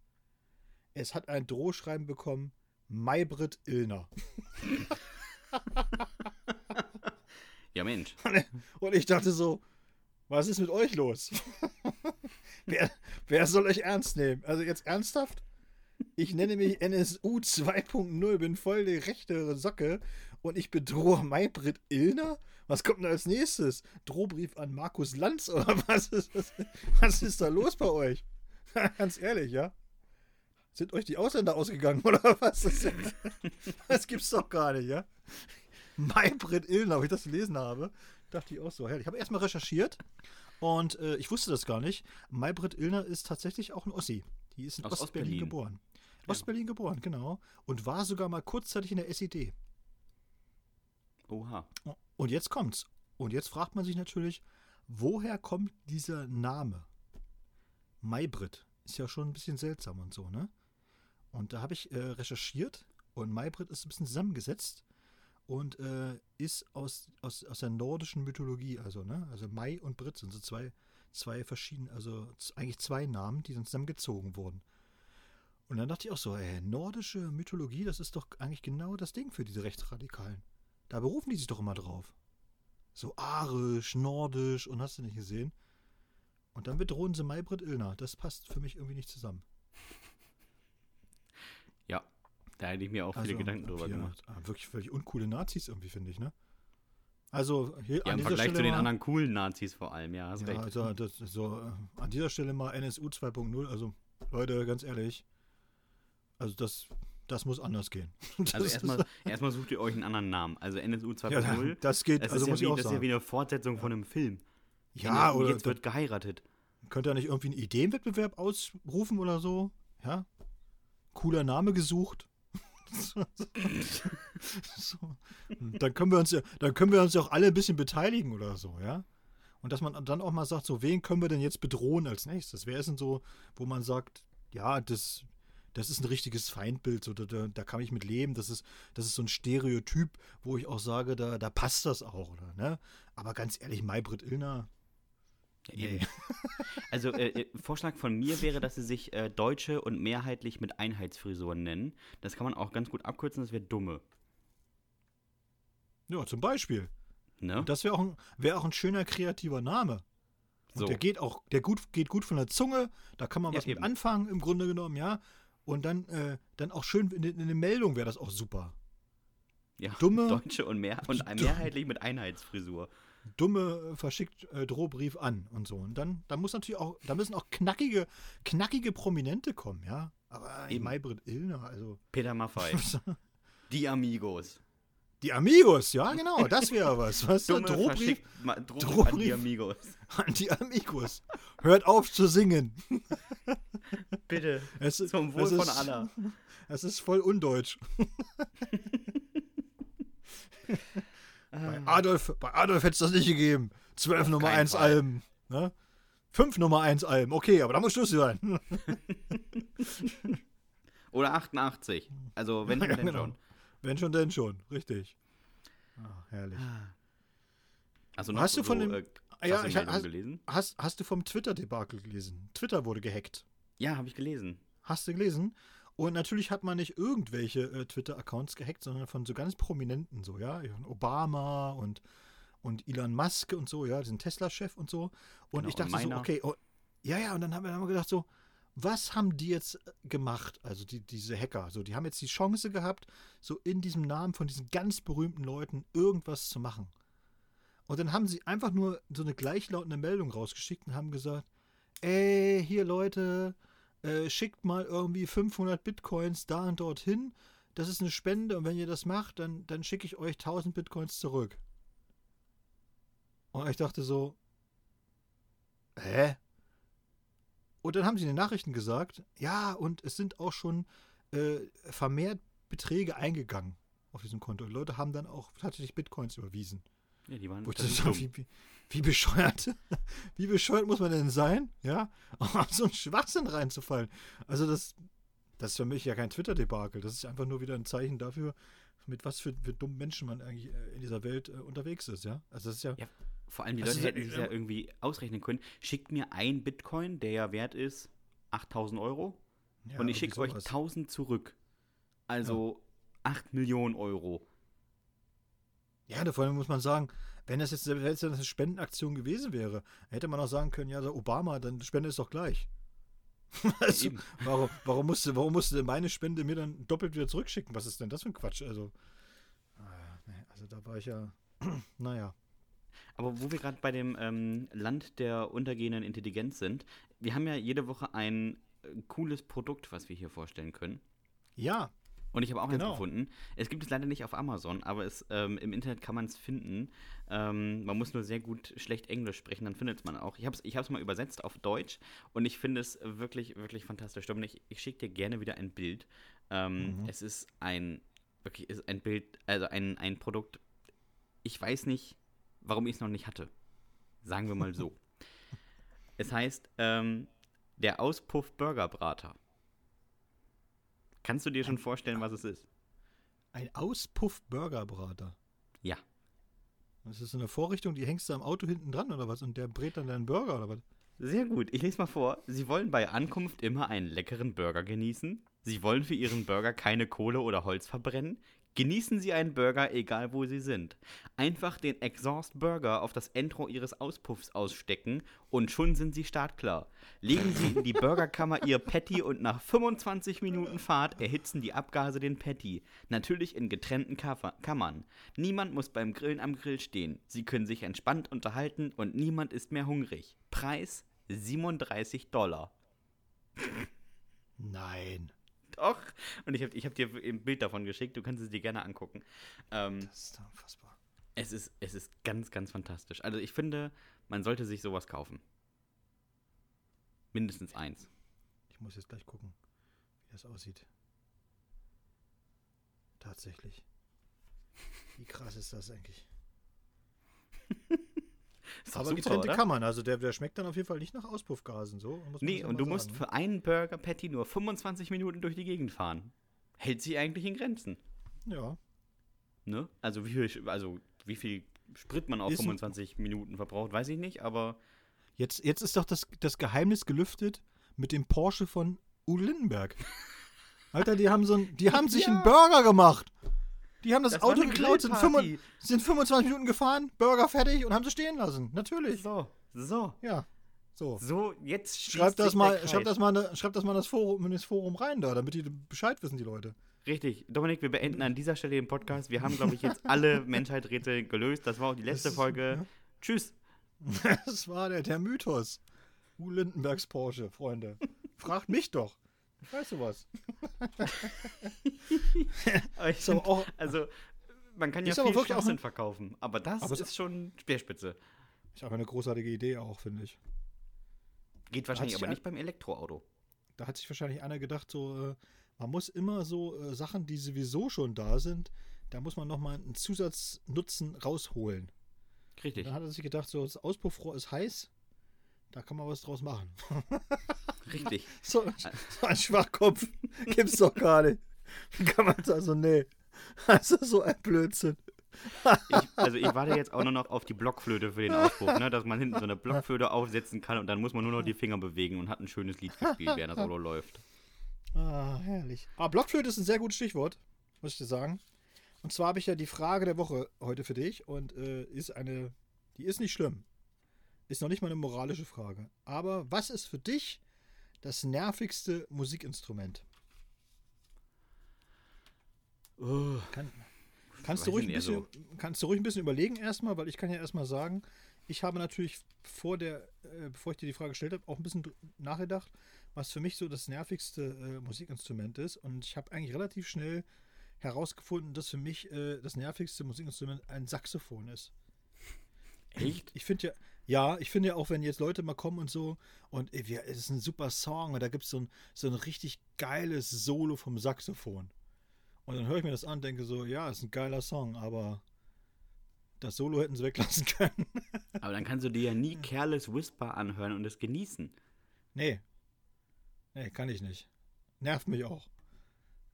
Es hat ein Drohschreiben bekommen, Maybrit Illner. Ja, Mensch. Und ich dachte so, was ist mit euch los? wer, wer soll euch ernst nehmen? Also jetzt ernsthaft? Ich nenne mich NSU 2.0, bin voll die rechte Socke und ich bedrohe Maybrit Illner? Was kommt denn als nächstes? Drohbrief an Markus Lanz oder was ist, was, was ist da los bei euch? Ganz ehrlich, ja? Sind euch die Ausländer ausgegangen oder was? Das, das gibt's doch gar nicht, ja? Maybrit Illner, ob ich das gelesen habe, dachte ich auch so. Ich habe erstmal recherchiert und äh, ich wusste das gar nicht. Maybrit Illner ist tatsächlich auch ein Ossi. Die ist in Ostberlin Ostberlin. geboren. Ostberlin geboren, genau. Und war sogar mal kurzzeitig in der SED. Oha. Und jetzt kommt's. Und jetzt fragt man sich natürlich, woher kommt dieser Name? Maybrit. Ist ja schon ein bisschen seltsam und so, ne? Und da habe ich äh, recherchiert und Maybrit ist ein bisschen zusammengesetzt und äh, ist aus, aus, aus der nordischen Mythologie, also, ne? Also Mai und Brit sind so zwei, zwei verschiedene, also eigentlich zwei Namen, die dann zusammengezogen wurden. Und dann dachte ich auch so, ey, nordische Mythologie, das ist doch eigentlich genau das Ding für diese Rechtsradikalen. Da berufen die sich doch immer drauf. So arisch, nordisch und hast du nicht gesehen. Und dann bedrohen sie Maybrit Illner. Das passt für mich irgendwie nicht zusammen. Ja, da hätte ich mir auch viele Gedanken drüber hier, gemacht. ah, Wirklich völlig uncoole Nazis irgendwie, finde ich, ne? Also hier Ja, an im dieser Vergleich Stelle zu den mal, anderen coolen Nazis vor allem, ja, hast ja, recht. also das, so, äh, an dieser Stelle mal NSU 2.0. Also Leute, ganz ehrlich, also das, das muss anders gehen. Das Also erstmal, erstmal sucht ihr euch einen anderen Namen. Also NSU ja, 2.0, das geht, das, also ist, muss ja ich wie, auch das ist ja sagen. wie eine Fortsetzung von einem Film. Ja, NSU, oder jetzt wird geheiratet. Könnt ihr nicht irgendwie einen Ideenwettbewerb ausrufen oder so? Ja? Cooler Name gesucht. so. Dann können wir uns ja, dann können wir uns ja auch alle ein bisschen beteiligen oder so, ja? Und dass man dann auch mal sagt, so, wen können wir denn jetzt bedrohen als nächstes? Wer ist denn so, wo man sagt, ja, das, das ist ein richtiges Feindbild, so, da, da, kann ich mit leben, das ist, das ist so ein Stereotyp, wo ich auch sage, da, da passt das auch, oder, ne? Aber ganz ehrlich, Maybrit Illner, eben. Also äh, äh, Vorschlag von mir wäre, dass sie sich äh, Deutsche und mehrheitlich mit Einheitsfrisuren nennen. Das kann man auch ganz gut abkürzen, das wäre dumme. ja, zum Beispiel. Ne? Und das wäre auch, ein- wär auch ein schöner kreativer Name. Und so. der geht auch, der gut, geht gut von der Zunge, da kann man Ja, was mit eben. anfangen, im Grunde genommen, ja. Und dann, äh, dann auch schön in, in der Meldung wäre das auch super. ja, dumme- Deutsche und, mehr, und mehrheitlich mit Einheitsfrisur. Dumme äh, verschickt äh, Drohbrief an und so. Und dann, da muss natürlich auch, da müssen auch knackige, knackige Prominente kommen, ja. Aber Eben. Maybrit Illner, also. Peter Maffei. Die Amigos. Die Amigos, ja, genau, das wäre was. Was Dumme Drohbrief Ma- Drohbrief, an Drohbrief. die Amigos. an die Amigos. Hört auf zu singen. Bitte. Es, Zum Wohl von ist- aller. Es ist voll undeutsch. Bei. Adolf, bei Adolf hätte es das nicht gegeben. Zwölf Nummer keinen 1 Fall. Alben. Ne? Fünf Nummer 1 Alben. Okay, aber da muss Schluss sein. Oder 88. Also, wenn Ja, genau. schon. Wenn schon, denn schon. Richtig. Ach, herrlich. Also noch Hast du von so, dem- äh, Ja, krasse ich, hast, gelesen? hast, hast du vom Twitter-Debakel gelesen? Twitter wurde gehackt. Ja, habe ich gelesen. Hast du gelesen? Und natürlich hat man nicht irgendwelche äh, Twitter-Accounts gehackt, sondern von so ganz Prominenten, so, ja. Von Obama und, und Elon Musk und so, ja, diesen Tesla-Chef und so. Und Genau, ich und dachte so, meiner. okay, oh, ja, ja, und dann haben wir, haben wir gedacht, so, was haben die jetzt äh, gemacht, also die, diese Hacker? So, die haben jetzt die Chance gehabt, so in diesem Namen von diesen ganz berühmten Leuten irgendwas zu machen. Und dann haben sie einfach nur so eine gleichlautende Meldung rausgeschickt und haben gesagt, ey, hier Leute, äh, schickt mal irgendwie 500 Bitcoins da und dorthin. Das ist eine Spende und wenn ihr das macht, dann, dann schicke ich euch 1000 Bitcoins zurück. Und ich dachte so, hä? Und dann haben sie in den Nachrichten gesagt, ja, und es sind auch schon äh, vermehrt Beträge eingegangen auf diesem Konto. Und Leute haben dann auch tatsächlich Bitcoins überwiesen. Ja, die waren wie, wie, bescheuert, wie bescheuert muss man denn sein, ja, auf so einen Schwachsinn reinzufallen. Also das, das ist für mich ja kein Twitter-Debakel. Das ist einfach nur wieder ein Zeichen dafür, mit was für, für dummen Menschen man eigentlich äh, in dieser Welt äh, unterwegs ist, ja. Also das ist ja, Ja, Vor allem die Das Leute ja- hätten sich ja irgendwie ausrechnen können. Schickt mir ein Bitcoin, der ja wert ist 8000 Euro. ja und ich schicke euch sowas. 1000 zurück. Also 8 Millionen Euro. Ja, vor allem muss man sagen, wenn das jetzt, wenn das jetzt eine Spendenaktion gewesen wäre, hätte man auch sagen können, ja, Obama, dann spende es doch gleich. also, Eben. warum, warum, musste, warum musste meine Spende mir dann doppelt wieder zurückschicken? Was ist denn das für ein Quatsch? Also, ah, also da war ich ja, naja. Aber wo wir gerade bei dem ähm, Land der untergehenden Intelligenz sind, wir haben ja jede Woche ein äh, cooles Produkt, was wir hier vorstellen können. Ja, Und ich habe auch Genau. eins gefunden. Es gibt es leider nicht auf Amazon, aber es, ähm, im Internet kann man es finden. Ähm, man muss nur sehr gut schlecht Englisch sprechen, dann findet man auch. Ich habe es ich hab's mal übersetzt auf Deutsch und ich finde es wirklich, wirklich fantastisch. Dominik, ich schicke dir gerne wieder ein Bild. Ähm, Mhm. Es ist ein, wirklich, ist ein Bild, also ein, ein Produkt. Ich weiß nicht, warum ich es noch nicht hatte. Sagen wir mal so. es heißt, ähm, der Auspuff Burgerbrater. Kannst du dir schon vorstellen, was es ist? ein Auspuff-Burgerbrater. Ja. Das ist so eine Vorrichtung, die hängst du am Auto hinten dran oder was? Und der brät dann deinen Burger oder was? Sehr gut. Ich lese mal vor. Sie wollen bei Ankunft immer einen leckeren Burger genießen. Sie wollen für Ihren Burger keine Kohle oder Holz verbrennen. Genießen Sie einen Burger, egal wo Sie sind. Einfach den Exhaust Burger auf das Endrohr Ihres Auspuffs ausstecken und schon sind Sie startklar. Legen Sie in die Burgerkammer Ihr Patty und nach 25 Minuten Fahrt erhitzen die Abgase den Patty. Natürlich in getrennten Kammern. Niemand muss beim Grillen am Grill stehen. Sie können sich entspannt unterhalten und niemand ist mehr hungrig. Preis 37 Dollar. Nein. Doch. Und ich habe ich hab dir ein Bild davon geschickt. Du kannst es dir gerne angucken. Ähm, Das ist unfassbar. es, ist, es ist ganz, ganz fantastisch. Also ich finde, man sollte sich sowas kaufen. Mindestens eins. Ich muss jetzt gleich gucken, wie das aussieht. Tatsächlich. Wie krass ist das eigentlich? Aber super, getrennte oder? Kammern, also der, der schmeckt dann auf jeden Fall nicht nach Auspuffgasen. So, muss man Nee, und du musst sagen, ne? für einen Burger Patty nur 25 Minuten durch die Gegend fahren. Hält sich eigentlich in Grenzen. Ja. Ne? Also wie viel, also wie viel Sprit man auf Ist ein- 25 Minuten verbraucht, weiß ich nicht, aber Jetzt, jetzt ist doch das, das Geheimnis gelüftet mit dem Porsche von Uwe Lindenberg. Alter, die haben so ein, die haben sich Ja. einen Burger gemacht. Die haben das, Das Auto geklaut, sind, Grillparty. 25 sind 25 Minuten gefahren, Burger fertig und haben sie stehen lassen. Natürlich. so, so, Ja. So. so, jetzt schließt Schreib das mal, der Kreis. schreib das mal, ne- schreib das mal in das Forum, in das Forum rein da, damit die Bescheid wissen, die Leute. Richtig. Dominik, wir beenden an dieser Stelle den Podcast. Wir haben, glaube ich, jetzt alle Menschheitsrätsel gelöst. Das war auch die letzte Das Folge. ja. Tschüss. Das war der, der Mythos. Uwe Lindenbergs Porsche, Freunde. Fragt mich doch. Ich weiß sowas. Aber ich Ist aber find, auch- also, man kann ja viel wirklich auch Schwachsinn verkaufen, aber das Aber ist schon Speerspitze. Ist aber eine großartige Idee auch, finde ich. Geht wahrscheinlich aber nicht beim Elektroauto. Da hat sich wahrscheinlich einer gedacht, so, äh, man muss immer so äh, Sachen, die sowieso schon da sind, da muss man nochmal einen Zusatznutzen rausholen. Richtig. Dann hat er sich gedacht, so das Auspuffrohr ist heiß, da kann man was draus machen. Richtig. so, so ein Schwachkopf gibt's doch gar nicht. Wie kann man das? Also, nee. Ist so ein Blödsinn. Ich, also ich warte jetzt auch nur noch auf die Blockflöte für den Auspuff, ne? dass man hinten so eine Blockflöte aufsetzen kann und dann muss man nur noch die Finger bewegen und hat ein schönes Lied gespielt, während das Solo läuft. Ah, herrlich. Aber Blockflöte ist ein sehr gutes Stichwort, muss ich dir sagen. Und zwar habe ich ja die Frage der Woche heute für dich und äh, ist eine, die ist nicht schlimm. Ist noch nicht mal eine moralische Frage. Aber was ist für dich das nervigste Musikinstrument? Oh, Kann, kannst, du ruhig ein bisschen, also- kannst du ruhig ein bisschen überlegen erstmal, weil ich kann ja erstmal sagen, ich habe natürlich vor der, äh, bevor ich dir die Frage gestellt habe, auch ein bisschen nachgedacht, was für mich so das nervigste äh, Musikinstrument ist. Und ich habe eigentlich relativ schnell herausgefunden, dass für mich äh, das nervigste Musikinstrument ein Saxophon ist. echt? Ich finde ja, ja, ich finde ja auch, wenn jetzt Leute mal kommen und so, und ey, wir, es ist ein super Song, und da gibt es so ein, so ein richtig geiles Solo vom Saxophon. Und dann höre ich mir das an und denke so, ja, ist ein geiler Song, aber das Solo hätten sie weglassen können. Aber dann kannst du dir ja nie Careless Whisper anhören und es genießen. nee. Nee, kann ich nicht. Nervt mich auch.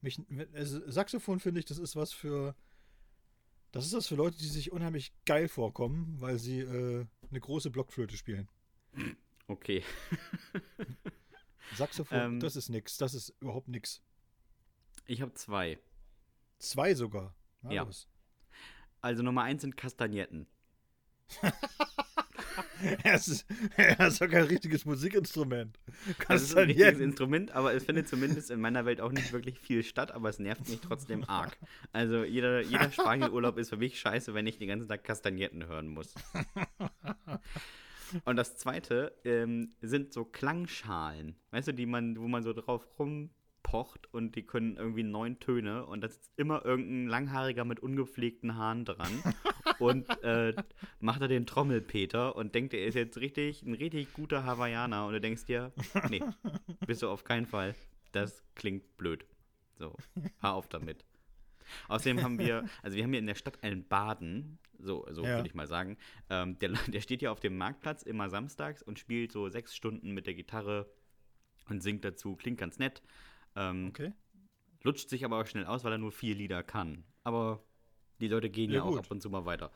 Mich, also Saxophon finde ich, das ist was für. Das ist was für Leute, die sich unheimlich geil vorkommen, weil sie äh, eine große Blockflöte spielen. Okay. Saxophon, Ähm. das ist nix. Das ist überhaupt nix. Ich habe zwei. Zwei sogar. Na Ja. los. Also Nummer eins sind Kastagnetten. Es ist, er ist doch kein richtiges Musikinstrument. Das ist ein richtiges. Instrument, aber es findet zumindest in meiner Welt auch nicht wirklich viel statt, aber es nervt mich trotzdem arg. Also jeder, jeder Spanienurlaub ist für mich scheiße, wenn ich den ganzen Tag Kastagnetten hören muss. Und das zweite ähm, sind so Klangschalen, weißt du, die man, wo man so drauf rumpocht und die können irgendwie neun Töne und da ist immer irgendein Langhaariger mit ungepflegten Haaren dran und äh, macht er den Trommelpeter und denkt, er ist jetzt richtig, ein richtig guter Hawaiianer und du denkst dir, nee, bist du auf keinen Fall. Das klingt blöd. So, hör auf damit. Außerdem haben wir, also wir haben hier in der Stadt einen Baden, so, so Ja. würde ich mal sagen. Ähm, der, der steht hier auf dem Marktplatz immer samstags und spielt so sechs Stunden mit der Gitarre und singt dazu. Klingt ganz nett. Ähm, Okay. Lutscht sich aber auch schnell aus, weil er nur vier Lieder kann. Aber die Leute gehen ja, Ja, auch ab und zu mal weiter.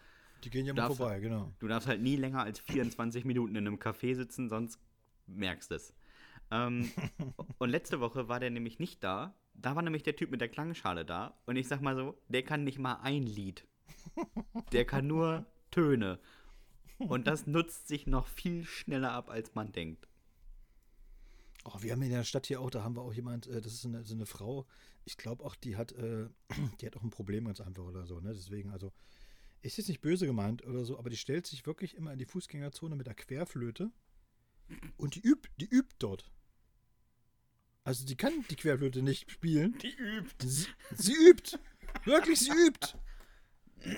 Die gehen ja mal vorbei, genau. Du darfst halt nie länger als 24 Minuten in einem Café sitzen, sonst merkst du es. Ähm, und letzte Woche war der nämlich nicht da. Da war nämlich der Typ mit der Klangschale da. Und ich sag mal so, der kann nicht mal ein Lied. Der kann nur Töne. Und das nutzt sich noch viel schneller ab, als man denkt. Oh, wir haben in der Stadt hier auch, da haben wir auch jemand, äh, das ist eine, so eine Frau, ich glaube auch, die hat, äh, die hat auch ein Problem ganz einfach oder so, ne? Deswegen, also, ist jetzt nicht böse gemeint oder so, aber die stellt sich wirklich immer in die Fußgängerzone mit der Querflöte und die übt, die übt dort. Also die kann die Querflöte nicht spielen. Die übt. Sie, sie übt. Wirklich, sie übt.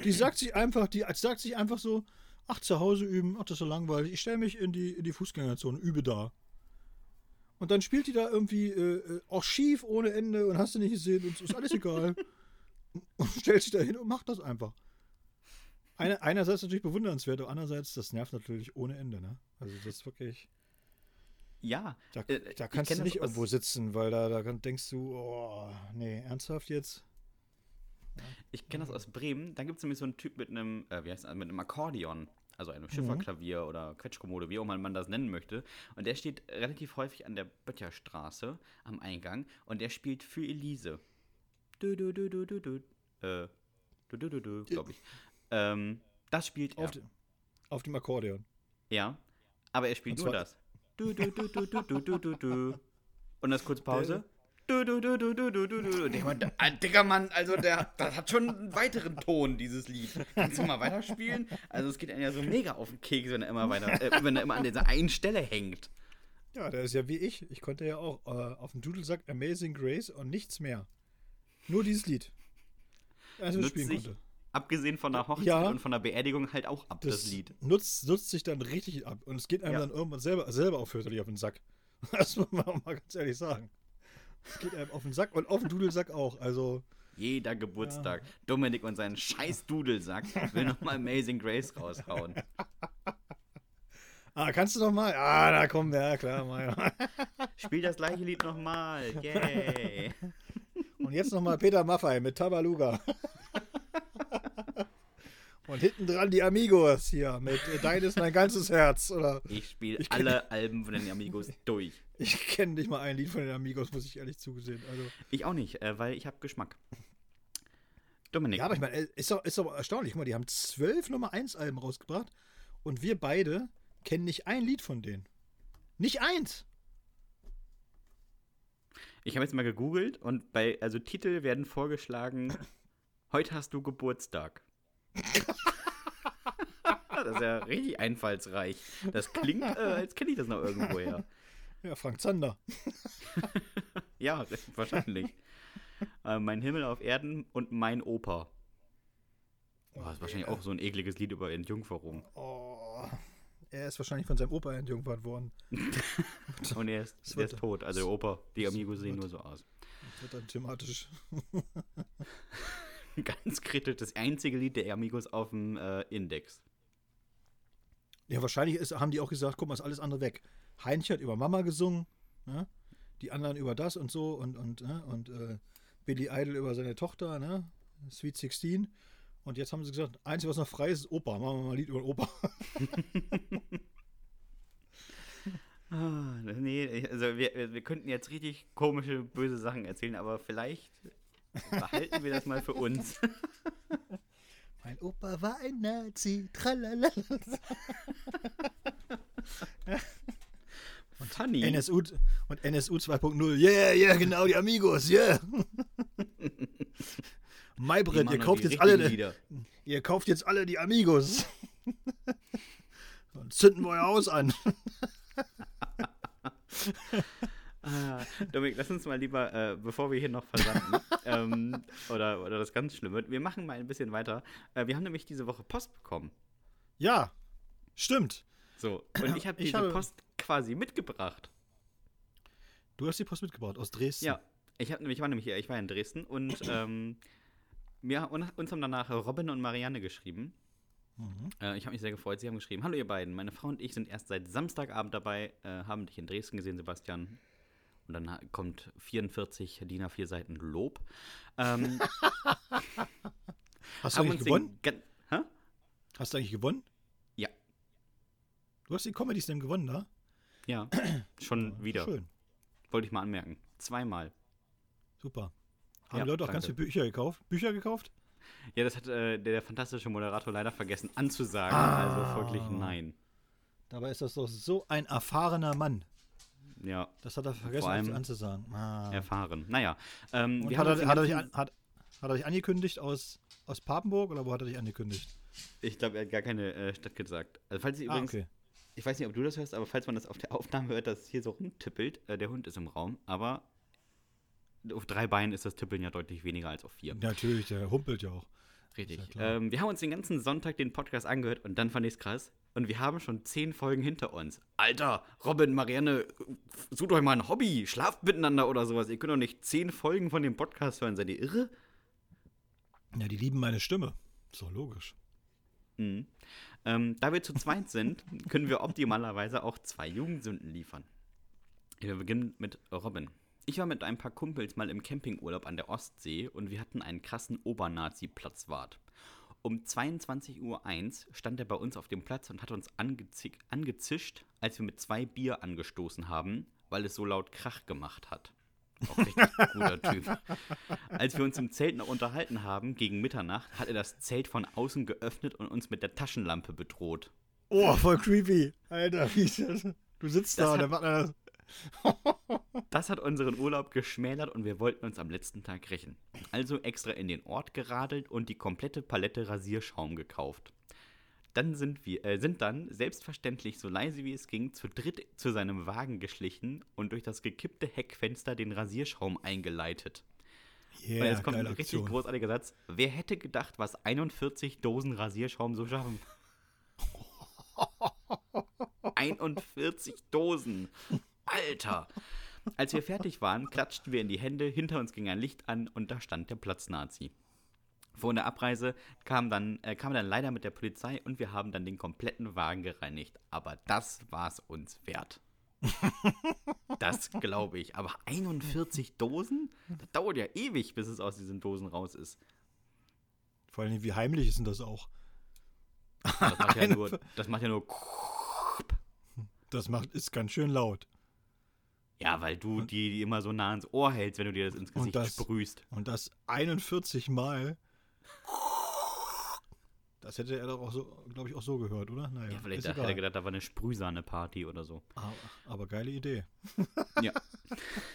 Die sagt sich einfach, die sagt sich einfach so, ach, zu Hause üben, ach, das ist so langweilig. Ich stelle mich in die, in die Fußgängerzone, übe da. Und dann spielt die da irgendwie äh, äh, auch schief ohne Ende und hast du nicht gesehen und ist alles egal. und stellt sich da hin und macht das einfach. Einer, einerseits natürlich bewundernswert, aber andererseits, das nervt natürlich ohne Ende, ne? Also das ist wirklich. Ja. Da, Äh, da kannst du nicht irgendwo sitzen, weil da, da denkst du, oh, nee, ernsthaft jetzt? Ich kenne das aus Bremen. Da gibt es nämlich so einen Typ mit einem, äh, wie heißt das, mit einem Akkordeon also einem Schifferklavier mhm. oder Quetschkommode, wie auch immer man das nennen möchte. Und der steht relativ häufig an der Böttcherstraße am Eingang und der spielt für Elise. Du, du, du, du, du, du. Äh, du, du, du, du, glaube ich. Ähm, das spielt er. Auf, dem, auf dem Akkordeon. Ja, aber er spielt nur das. Du, du, du, du, du, du, du, du. Und das kurze Pause. Du, du, du, du, du, du, du, du. Der, der, ah, Digga, Mann, also der, das hat schon einen weiteren Ton, dieses Lied. Kannst du mal weiterspielen? Also es geht einem ja so mega auf den Keks, wenn er immer weiter, äh, wenn er immer an dieser einen Stelle hängt. Ja, der ist ja wie ich. Ich konnte ja auch äh, auf dem Dudelsack Amazing Grace und nichts mehr. Nur dieses Lied. Also Nutzt spielen sich, konnte. abgesehen von der Hochzeit Ja. und von der Beerdigung, halt auch ab, das, Lied. Nutzt, nutzt sich dann richtig ab. Und es geht einem Ja. dann irgendwann selber, selber auch fürchterlich auf den Sack. Das muss man auch mal ganz ehrlich sagen. Es geht einem auf den Sack und auf den Dudelsack auch. Also, Jeder Geburtstag. Dominik und seinen scheiß Dudelsack will nochmal Amazing Grace raushauen. Ah, kannst du noch mal? Ah, da kommen wir, ja klar. Mal. Spiel das gleiche Lied nochmal. Yay. Und jetzt noch mal Peter Maffay mit Tabaluga. Und hinten dran die Amigos hier mit Dein ist mein ganzes Herz. Oder Ich spiele alle Alben von den Amigos durch. Ich kenne nicht mal ein Lied von den Amigos, muss ich ehrlich zugesehen. Also, Ich auch nicht, äh, weil ich habe Geschmack. Dominik. ja, aber ich meine, äh, ist doch, ist doch erstaunlich. Guck mal, die haben zwölf Nummer 1 Alben rausgebracht und wir beide kennen nicht ein Lied von denen. Nicht eins. Ich habe jetzt mal gegoogelt und bei, also Titel werden vorgeschlagen, heute hast du Geburtstag. das ist ja richtig einfallsreich. Das klingt, äh, als kenne ich das noch irgendwoher. Ja, Frank Zander. Ja, wahrscheinlich. äh, mein Himmel auf Erden und mein Opa. Oh, das ist wahrscheinlich auch so ein ekliges Lied über Entjungferung. Oh, er ist wahrscheinlich von seinem Opa entjungfert worden. Und er ist, wird- ist tot. Also der Opa, die Amigos sehen nur so aus. Das wird dann thematisch. Ganz kritisch, das einzige Lied der Amigos auf dem äh, Index. Ja, wahrscheinlich ist, haben die auch gesagt, guck mal, ist alles andere weg. Heinz hat über Mama gesungen, ne? die anderen über das und so und, und, ne? und äh, Billy Idol über seine Tochter, ne? Sweet 16. Und jetzt haben sie gesagt, einzige, was noch frei ist, ist Opa. Machen wir mal ein Lied über Opa. Ah, nee, also wir, wir wir könnten jetzt richtig komische, böse Sachen erzählen, aber vielleicht behalten wir das mal für uns. Mein Opa war ein Nazi. Tralala. Funny. NSU und NSU 2.0. Yeah, yeah, genau, die Amigos, yeah. Maybrit, ihr kauft jetzt alle, Lieder. ihr kauft jetzt alle die Amigos. Und zünden wir euer Haus an. Ah, Dominik, lass uns mal lieber, äh, bevor wir hier noch versanden, ähm, oder, oder das ganz Schlimme, wir machen mal ein bisschen weiter. Äh, wir haben nämlich diese Woche Post bekommen. Ja, stimmt. So, und ich habe diese habe- Post quasi mitgebracht. Du hast die Post mitgebracht aus Dresden. Ja, ich, hab, ich war nämlich hier, ich war in Dresden und ähm, wir, un- uns haben danach Robin und Marianne geschrieben. Mhm. Äh, ich habe mich sehr gefreut. Sie haben geschrieben: Hallo, ihr beiden. Meine Frau und ich sind erst seit Samstagabend dabei, äh, haben dich in Dresden gesehen, Sebastian. Und dann kommt 44 DIN A4 Seiten Lob. Ähm, Hast du eigentlich gewonnen? den. Hä? Hast du eigentlich gewonnen? Ja. Du hast die Comedy Slam gewonnen, da? Ja, schon wieder. Schön. Wollte ich mal anmerken. Zweimal. Super. Haben Ja, die Leute auch ganz danke. viele Bücher gekauft? Bücher gekauft? Ja, das hat äh, der, der fantastische Moderator leider vergessen anzusagen. Ah. Also folglich nein. Dabei ist das doch so ein erfahrener Mann. Ja, Das hat er vergessen allem anzusagen. Ah. erfahren. Naja. Ähm, hat, uns er, hat, er dich an, hat, hat er dich angekündigt aus, aus Papenburg oder wo hat er dich angekündigt? Ich glaube, er hat gar keine äh, Stadt gesagt. Also, falls ihr Ah, übrigens, okay. ich weiß nicht, ob du das hörst, aber falls man das auf der Aufnahme hört, dass es hier so rumtippelt, äh, der Hund ist im Raum, aber auf drei Beinen ist das Tippeln ja deutlich weniger als auf vier. Natürlich, der humpelt ja auch. Richtig. Ja ähm, wir haben uns den ganzen Sonntag den Podcast angehört und dann fand ich es krass. Und wir haben schon zehn Folgen hinter uns. Alter, Robin, Marianne, sucht euch mal ein Hobby, schlaft miteinander oder sowas. Ihr könnt doch nicht zehn Folgen von dem Podcast hören. Seid ihr irre? Ja, die lieben meine Stimme. Ist doch logisch. Mhm. Ähm, da wir zu zweit sind, können wir optimalerweise auch zwei Jugendsünden liefern. Wir beginnen mit Robin. Ich war mit ein paar Kumpels mal im Campingurlaub an der Ostsee und wir hatten einen krassen Obernazi-Platzwart. Um 22.01 Uhr stand er bei uns auf dem Platz und hat uns angezischt, als wir mit zwei Bier angestoßen haben, weil es so laut Krach gemacht hat. Auch richtig guter Typ. Als wir uns im Zelt noch unterhalten haben, gegen Mitternacht, hat er das Zelt von außen geöffnet und uns mit der Taschenlampe bedroht. Oh, voll creepy. Alter, wie ist das? Du sitzt Das da und dann macht er das. Das hat unseren Urlaub geschmälert und wir wollten uns am letzten Tag rächen. Also extra in den Ort geradelt und die komplette Palette Rasierschaum gekauft. Dann sind wir, äh, sind dann, selbstverständlich so leise wie es ging, zu dritt zu seinem Wagen geschlichen und durch das gekippte Heckfenster den Rasierschaum eingeleitet. und Yeah, jetzt kommt ein richtig Aktion. großartiger Satz. Wer hätte gedacht, was 41 Dosen Rasierschaum so schaffen? 41 Dosen. Alter. Als wir fertig waren, klatschten wir in die Hände, hinter uns ging ein Licht an und da stand der Platznazi. Vor der Abreise kam dann, äh, kam dann leider mit der Polizei und wir haben dann den kompletten Wagen gereinigt. Aber das war es uns wert. das glaube ich. Aber 41 Dosen? Das dauert ja ewig, bis es aus diesen Dosen raus ist. Vor allem, wie heimlich ist denn das auch? Das macht ja nur. Das macht ja nur. Das macht, ist ganz schön laut. Ja, weil du die, die immer so nah ans Ohr hältst, wenn du dir das ins Gesicht das, sprühst. Und das 41 Mal. Das hätte er doch auch so, glaube ich, auch so gehört, oder? Naja, ja, vielleicht hätte er gedacht, da war eine Sprühsahne-Party oder so. Aber, aber geile Idee. ja.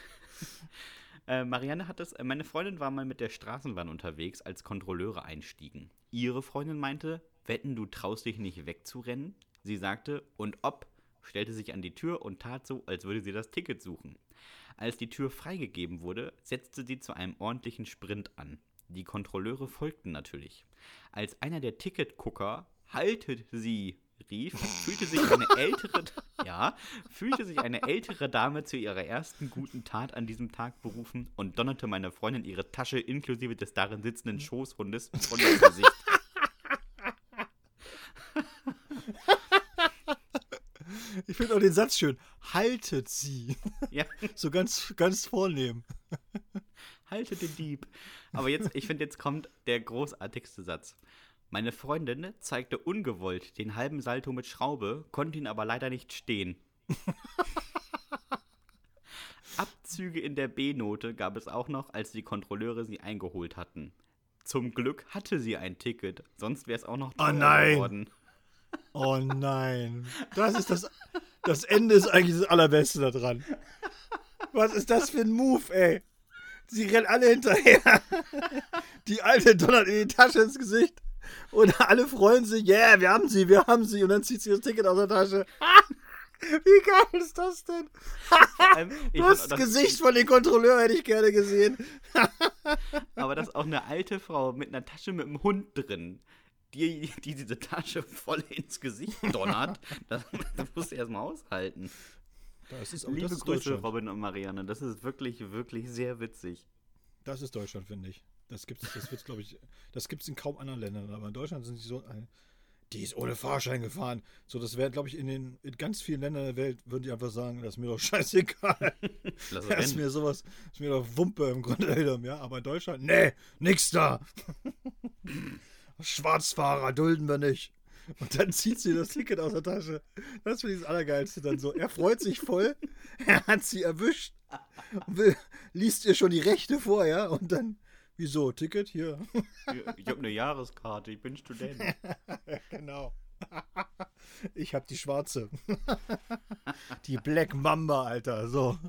äh, Marianne hat es, äh, meine Freundin war mal mit der Straßenbahn unterwegs, als Kontrolleure einstiegen. Ihre Freundin meinte, wetten, du traust dich nicht wegzurennen? Sie sagte, und ob, stellte sich an die Tür und tat so, als würde sie das Ticket suchen. Als die Tür freigegeben wurde, setzte sie zu einem ordentlichen Sprint an. Die Kontrolleure folgten natürlich. Als einer der Ticketgucker haltet sie rief, fühlte sich eine ältere, ja, fühlte sich eine ältere Dame zu ihrer ersten guten Tat an diesem Tag berufen und donnerte meiner Freundin ihre Tasche inklusive des darin sitzenden Schoßhundes von dem Gesicht. Ich finde auch den Satz schön. Haltet sie. Ja. So ganz, ganz vornehm. Haltet den Dieb. Aber jetzt, ich finde, jetzt kommt der großartigste Satz. Meine Freundin zeigte ungewollt den halben Salto mit Schraube, konnte ihn aber leider nicht stehen. Abzüge in der B-Note gab es auch noch, als die Kontrolleure sie eingeholt hatten. Zum Glück hatte sie ein Ticket, sonst wäre es auch noch teurer oh nein. geworden. Oh nein. Das ist das. Das Ende ist eigentlich das Allerbeste daran. Was ist das für ein Move, ey? Sie rennen alle hinterher. Die alte donnert in die Tasche ins Gesicht. Und alle freuen sich, yeah, wir haben sie, wir haben sie. Und dann zieht sie das Ticket aus der Tasche. Wie geil ist das denn? das Gesicht von dem Kontrolleur hätte ich gerne gesehen. Aber das ist auch eine alte Frau mit einer Tasche mit einem Hund drin die, die diese Tasche voll ins Gesicht donnert, das, das musst du erstmal aushalten. Das ist Liebe das Grüße, Robin und Marianne. Das ist wirklich, wirklich sehr witzig. Das ist Deutschland, finde ich. Das gibt's, das wird, glaube ich, das gibt es in kaum anderen Ländern, aber in Deutschland sind sie so. Die ist ohne Fahrschein gefahren. So, das wäre, glaube ich, in den in ganz vielen Ländern der Welt, würden die einfach sagen, das ist mir doch scheißegal. das ist mir sowas, das ist mir doch Wumpe im Grunde genommen, ja. Aber in Deutschland, nee, nix da. Schwarzfahrer dulden wir nicht. Und dann zieht sie das Ticket aus der Tasche. Das finde ich das Allergeilste dann so. Er freut sich voll. Er hat sie erwischt. Will, liest ihr schon die Rechte vor, ja? Und dann, wieso? Ticket? Hier. Ich habe eine Jahreskarte. Ich bin Student. genau. Ich habe die schwarze. Die Black Mamba, Alter. So.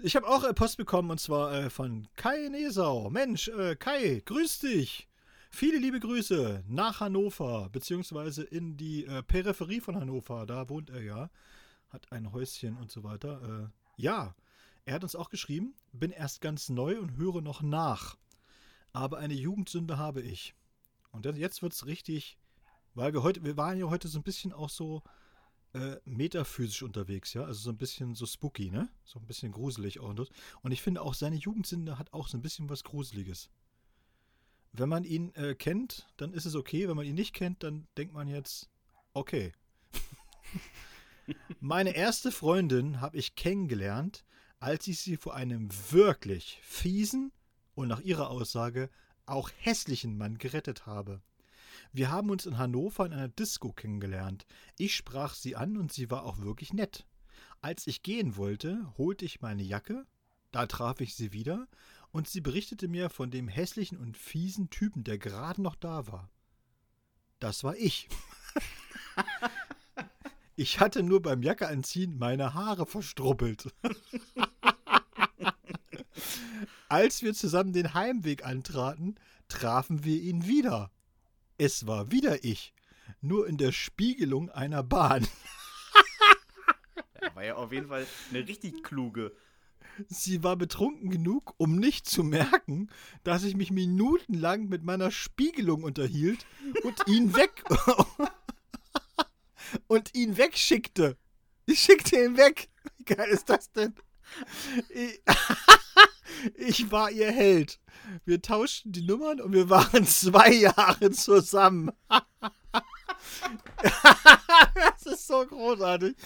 Ich habe auch äh, Post bekommen und zwar äh, von Kai Nesau. Mensch, äh, Kai, grüß dich. Viele liebe Grüße nach Hannover, beziehungsweise in die äh, Peripherie von Hannover. Da wohnt er ja. Hat ein Häuschen und so weiter. Äh, ja, er hat uns auch geschrieben, bin erst ganz neu und höre noch nach. Aber eine Jugendsünde habe ich. Und jetzt wird es richtig, weil wir heute, wir waren ja heute so ein bisschen auch so äh, metaphysisch unterwegs, ja. Also so ein bisschen so spooky, ne? So ein bisschen gruselig auch. Und ich finde auch, seine Jugendsünde hat auch so ein bisschen was Gruseliges. Wenn man ihn äh, kennt, dann ist es okay. Wenn man ihn nicht kennt, dann denkt man jetzt, okay. Meine erste Freundin habe ich kennengelernt, als ich sie vor einem wirklich fiesen und nach ihrer Aussage auch hässlichen Mann gerettet habe. Wir haben uns in Hannover in einer Disco kennengelernt. Ich sprach sie an und sie war auch wirklich nett. Als ich gehen wollte, holte ich meine Jacke, da traf ich sie wieder und sie berichtete mir von dem hässlichen und fiesen Typen, der gerade noch da war. Das war ich. ich hatte nur beim Jackeanziehen meine Haare verstruppelt. Als wir zusammen den Heimweg antraten, trafen wir ihn wieder. Es war wieder ich, nur in der Spiegelung einer Bahn. war ja auf jeden Fall eine richtig kluge Sie war betrunken genug, um nicht zu merken, dass ich mich minutenlang mit meiner Spiegelung unterhielt und ihn weg und ihn wegschickte. Ich schickte ihn weg. Wie geil ist das denn? Ich, ich war ihr Held. Wir tauschten die Nummern und wir waren zwei Jahre zusammen. das ist so großartig.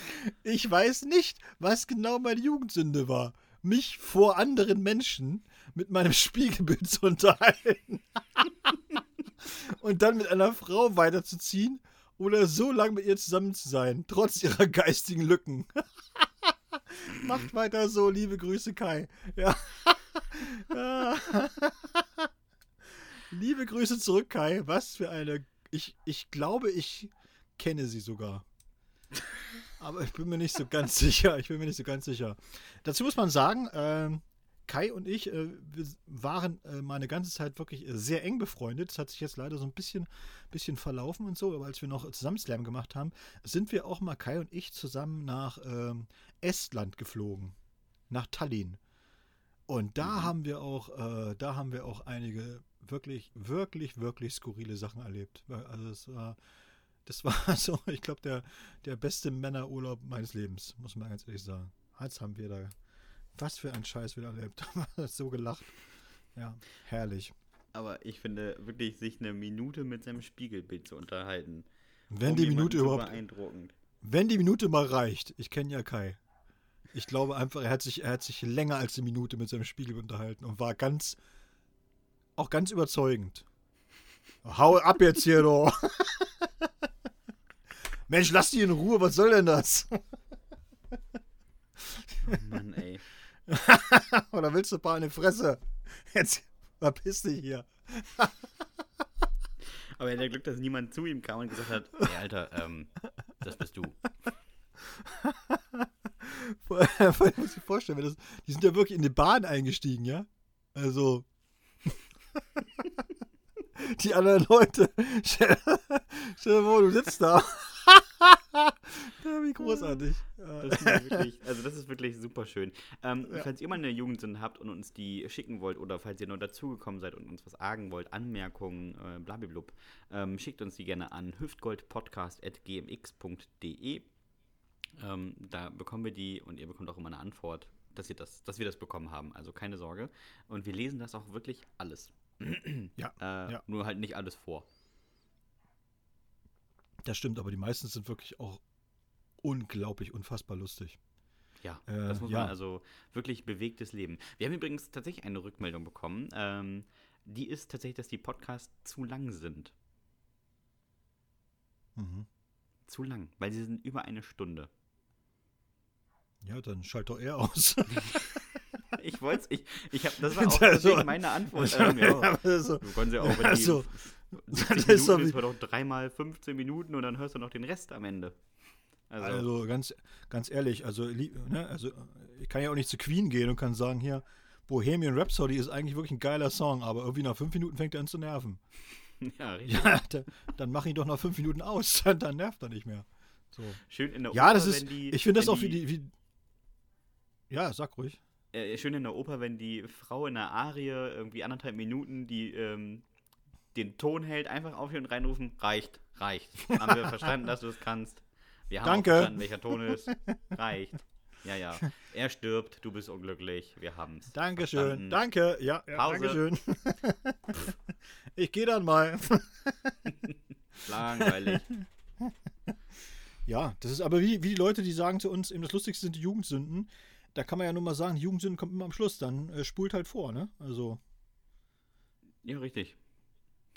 Ich weiß nicht, was genau meine Jugendsünde war. Mich vor anderen Menschen mit meinem Spiegelbild zu unterhalten. und dann mit einer Frau weiterzuziehen oder so lange mit ihr zusammen zu sein, trotz ihrer geistigen Lücken. Macht weiter so, liebe Grüße, Kai. Ja. liebe Grüße zurück, Kai. Was für eine. Ich, ich glaube, ich kenne sie sogar. Aber ich bin mir nicht so ganz sicher. Ich bin mir nicht so ganz sicher. Dazu muss man sagen, ähm, Kai und ich äh, waren äh, mal eine ganze Zeit wirklich äh, sehr eng befreundet. Das hat sich jetzt leider so ein bisschen, bisschen verlaufen und so. Aber als wir noch zusammen Slam gemacht haben, sind wir auch mal, Kai und ich, zusammen nach ähm, Estland geflogen. Nach Tallinn. Und da mhm. haben wir auch, äh, da haben wir auch einige wirklich, wirklich, wirklich skurrile Sachen erlebt. Also es war, das war so, ich glaube, der, der beste Männerurlaub meines Lebens, muss man ganz ehrlich sagen. Als haben wir da was für ein Scheiß wieder erlebt. so gelacht. Ja, herrlich. Aber ich finde wirklich, sich eine Minute mit seinem Spiegelbild zu unterhalten. Wenn die Minute überhaupt. Beeindruckend. Wenn die Minute mal reicht. Ich kenne ja Kai. Ich glaube einfach, er hat, sich, er hat sich länger als eine Minute mit seinem Spiegelbild unterhalten und war ganz. Auch ganz überzeugend. Hau ab jetzt hier, du! Mensch, lass die in Ruhe, was soll denn das? Oh Mann, ey. Oder willst du ein paar in die Fresse? Jetzt verpiss dich hier. Aber er hat ja Glück, dass niemand zu ihm kam und gesagt hat, ey Alter, ähm, das bist du. Vor allem muss ich vorstellen, das, die sind ja wirklich in die Bahn eingestiegen, ja? Also. die anderen Leute. Stell, stell dir vor, du sitzt da. Ja, wie großartig. Das wirklich, also das ist wirklich super schön. Ähm, ja. Falls ihr mal eine Jugendsünde habt und uns die schicken wollt oder falls ihr nur dazugekommen seid und uns was argen wollt, Anmerkungen, äh, blablablub, ähm, schickt uns die gerne an hüftgoldpodcast.gmx.de. Ähm, da bekommen wir die und ihr bekommt auch immer eine Antwort, dass, ihr das, dass wir das bekommen haben. Also keine Sorge. Und wir lesen das auch wirklich alles. ja, äh, ja. Nur halt nicht alles vor. Das stimmt, aber die meisten sind wirklich auch unglaublich, unfassbar lustig. Ja, äh, das muss ja. man also wirklich bewegtes Leben. Wir haben übrigens tatsächlich eine Rückmeldung bekommen. Ähm, die ist tatsächlich, dass die Podcasts zu lang sind. Mhm. Zu lang, weil sie sind über eine Stunde. Ja, dann schalt doch er aus. ich wollte ich, ich hab, das war auch also, meine Antwort. Ähm, ja, also, du konntest ja auch, wenn also, die 70 Minuten ist, doch, ist doch dreimal 15 Minuten und dann hörst du noch den Rest am Ende. Also, also ganz, ganz ehrlich, also, ne, also ich kann ja auch nicht zu Queen gehen und kann sagen, hier, Bohemian Rhapsody ist eigentlich wirklich ein geiler Song, aber irgendwie nach fünf Minuten fängt er an zu nerven. Ja, richtig. Ja, da, dann mach ihn doch nach fünf Minuten aus, dann, dann nervt er nicht mehr. So. Schön in der Ja, Oper, das ist, die, ich finde das auch wie die, wie, ja, sag ruhig. Äh, schön in der Oper, wenn die Frau in der Arie irgendwie anderthalb Minuten die, ähm, den Ton hält, einfach aufhören und reinrufen, reicht, reicht. Haben wir verstanden, dass du es kannst. Wir haben Danke. verstanden, welcher Ton ist. Reicht. Ja, ja. Er stirbt, du bist unglücklich. Wir haben's. Dankeschön. Verstanden. Danke. Ja, ja Pause. Dankeschön. ich gehe dann mal. Langweilig. Ja, das ist aber wie, wie die Leute, die sagen zu uns, eben das Lustigste sind die Jugendsünden. Da kann man ja nur mal sagen, Jugendsünden kommt immer am Schluss, dann äh, spult halt vor, ne? Also. Ja, richtig.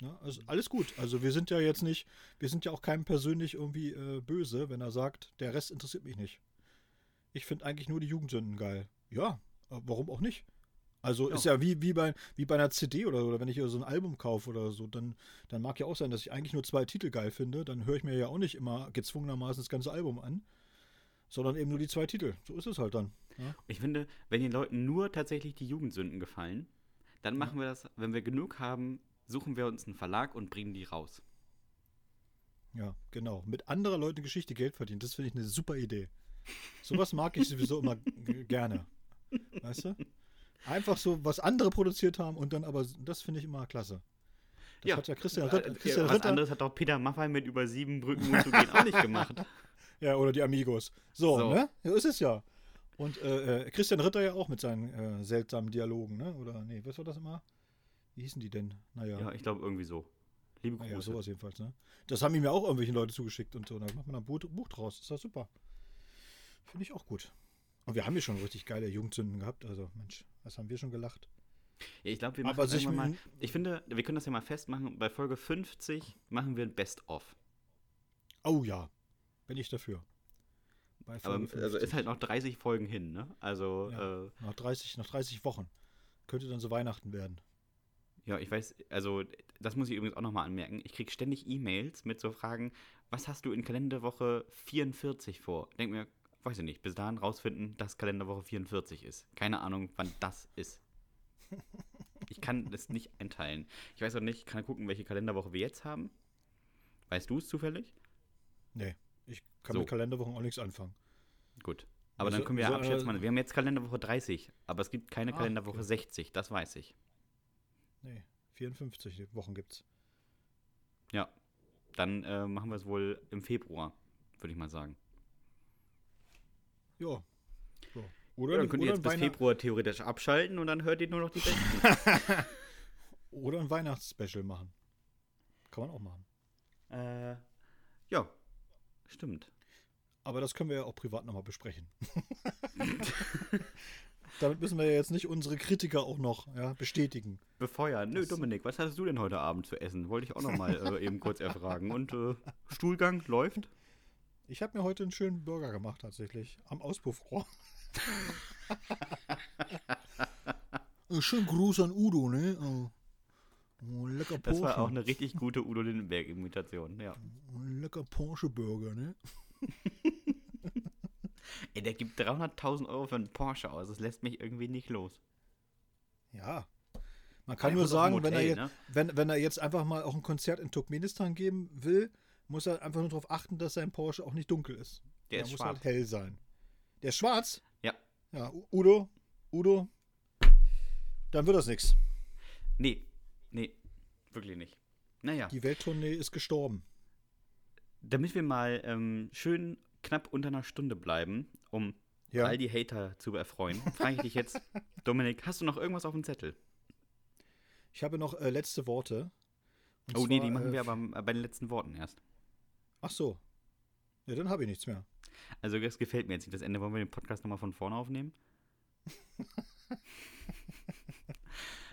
Ja, also alles gut. Also wir sind ja jetzt nicht, wir sind ja auch keinem persönlich irgendwie äh, böse, wenn er sagt, der Rest interessiert mich nicht. Ich finde eigentlich nur die Jugendsünden geil. Ja, warum auch nicht? Also ja. ist ja wie, wie, bei, wie bei einer CD oder, oder wenn ich so ein Album kaufe oder so, dann, dann mag ja auch sein, dass ich eigentlich nur zwei Titel geil finde. Dann höre ich mir ja auch nicht immer gezwungenermaßen das ganze Album an, sondern eben nur die zwei Titel. So ist es halt dann. Ja? Ich finde, wenn den Leuten nur tatsächlich die Jugendsünden gefallen, dann machen ja. wir das, wenn wir genug haben, suchen wir uns einen Verlag und bringen die raus. Ja, genau. Mit anderer Leute Geschichte Geld verdienen, das finde ich eine super Idee. Sowas mag ich sowieso immer gerne. Weißt du? Einfach so, was andere produziert haben und dann aber, das finde ich immer klasse. Das ja, hat ja Christian, Ritter, Christian was Ritter. anderes hat auch Peter Maffay mit über sieben Brücken umzugehen auch nicht gemacht. Ja, oder die Amigos. So, so. ne? So ist es ja. Und äh, äh, Christian Ritter ja auch mit seinen äh, seltsamen Dialogen, ne? Oder, nee, was war das immer? Wie hießen die denn? Naja. Ja, ich glaube irgendwie so. Liebe naja, Grüße. sowas jedenfalls, ne? Das haben ihm ja auch irgendwelche Leute zugeschickt und so. Da macht man ein Buch, Buch draus. Das ist doch super. Finde ich auch gut. Und wir haben hier schon richtig geile Jugendzünden gehabt. Also, Mensch, was haben wir schon gelacht? Ja, ich glaube, wir machen sich mal. Ich finde, wir können das ja mal festmachen. Bei Folge 50 machen wir ein Best-of. Oh ja, bin ich dafür. Aber also 50. ist halt noch 30 Folgen hin, ne? Also, Ja. äh, nach, 30, nach 30 Wochen. Könnte dann so Weihnachten werden. ja, ich weiß, also, das muss ich übrigens auch nochmal anmerken. Ich kriege ständig E-Mails mit so Fragen, was hast du in Kalenderwoche 44 vor? Denk mir, weiß ich nicht, bis dahin rausfinden, dass Kalenderwoche 44 ist. Keine Ahnung, wann das ist. Ich kann das nicht einteilen. Ich weiß auch nicht, ich kann gucken, welche Kalenderwoche wir jetzt haben. Weißt du es zufällig? Nee, kann So. mit Kalenderwochen auch nichts anfangen. Gut. Aber Also, dann können wir so, ja abschätzen, äh, wir haben jetzt Kalenderwoche 30, aber es gibt keine Ah, Kalenderwoche okay. 60, das weiß ich. Nee, 54 Wochen gibt's. Ja. Dann äh, machen wir es wohl im Februar, würde ich mal sagen. Ja. So. Ja, Oder, dann könnt ihr jetzt bis Februar theoretisch abschalten und dann hört ihr nur noch die Besten. oder ein Weihnachtsspecial machen. Kann man auch machen. äh, ja, stimmt. Aber das können wir ja auch privat nochmal besprechen. Damit müssen wir ja jetzt nicht unsere Kritiker auch noch ja, bestätigen. Befeuern. Nö, Dominik, was hast du denn heute Abend zu essen? Wollte ich auch noch mal äh, eben kurz erfragen. Und äh, Stuhlgang läuft? Ich habe mir heute einen schönen Burger gemacht, tatsächlich. Am Auspuffrohr. Äh, Schönen Gruß an Udo, ne? Oh, oh, lecker Das Porsche. war auch eine richtig gute Udo Lindenberg-Imitation, ja. Oh, lecker Porsche-Burger, ne? Ey, der gibt 300.000 Euro für einen Porsche aus. Das lässt mich irgendwie nicht los. Ja. Man kann nur sagen, wenn, er Hotel, jetzt, ne? wenn, wenn er jetzt einfach mal auch ein Konzert in Turkmenistan geben will, muss er einfach nur darauf achten, dass sein Porsche auch nicht dunkel ist. Der er ist muss schwarz. halt hell sein. Der ist schwarz? Ja. Ja, Udo, Udo, dann wird das nichts. Nee, nee, wirklich nicht. Naja, Die Welttournee ist gestorben. damit wir mal ähm, schön knapp unter einer Stunde bleiben, um Ja. all die Hater zu erfreuen, frage ich dich jetzt, Dominik, hast du noch irgendwas auf dem Zettel? Ich habe noch äh, letzte Worte. Und oh nee, zwar, die machen äh, wir aber äh, bei den letzten Worten erst. Ach so. Ja, dann habe ich nichts mehr. Also das gefällt mir jetzt nicht. Das Ende wollen wir den Podcast nochmal von vorne aufnehmen.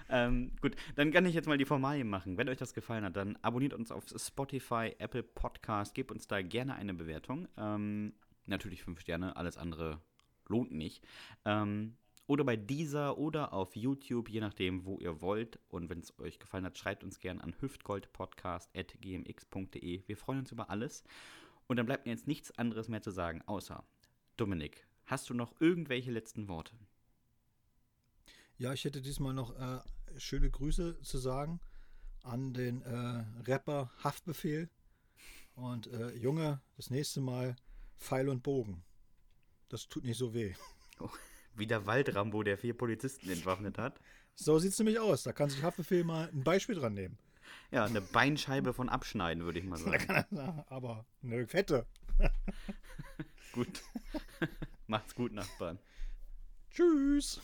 ähm, gut, dann kann ich jetzt mal die Formalien machen. Wenn euch das gefallen hat, dann abonniert uns auf Spotify, Apple Podcast, gebt uns da gerne eine Bewertung. Ähm, natürlich fünf Sterne, alles andere lohnt nicht. Ähm, oder bei dieser oder auf YouTube, je nachdem, wo ihr wollt. Und wenn es euch gefallen hat, schreibt uns gerne an hüftgoldpodcast.gmx.de. Wir freuen uns über alles. Und dann bleibt mir jetzt nichts anderes mehr zu sagen, außer Dominik, hast du noch irgendwelche letzten Worte? Ja, ich hätte diesmal noch äh, schöne Grüße zu sagen an den äh, Rapper Haftbefehl. Und äh, Junge, das nächste Mal Pfeil und Bogen. Das tut nicht so weh. Wie der Waldrambo, der vier Polizisten entwaffnet hat. So sieht es nämlich aus. Da kann sich Haftbefehl mal ein Beispiel dran nehmen. Ja, eine Beinscheibe von abschneiden, würde ich mal sagen. Aber eine fette. gut. Macht's gut, Nachbarn. Tschüss.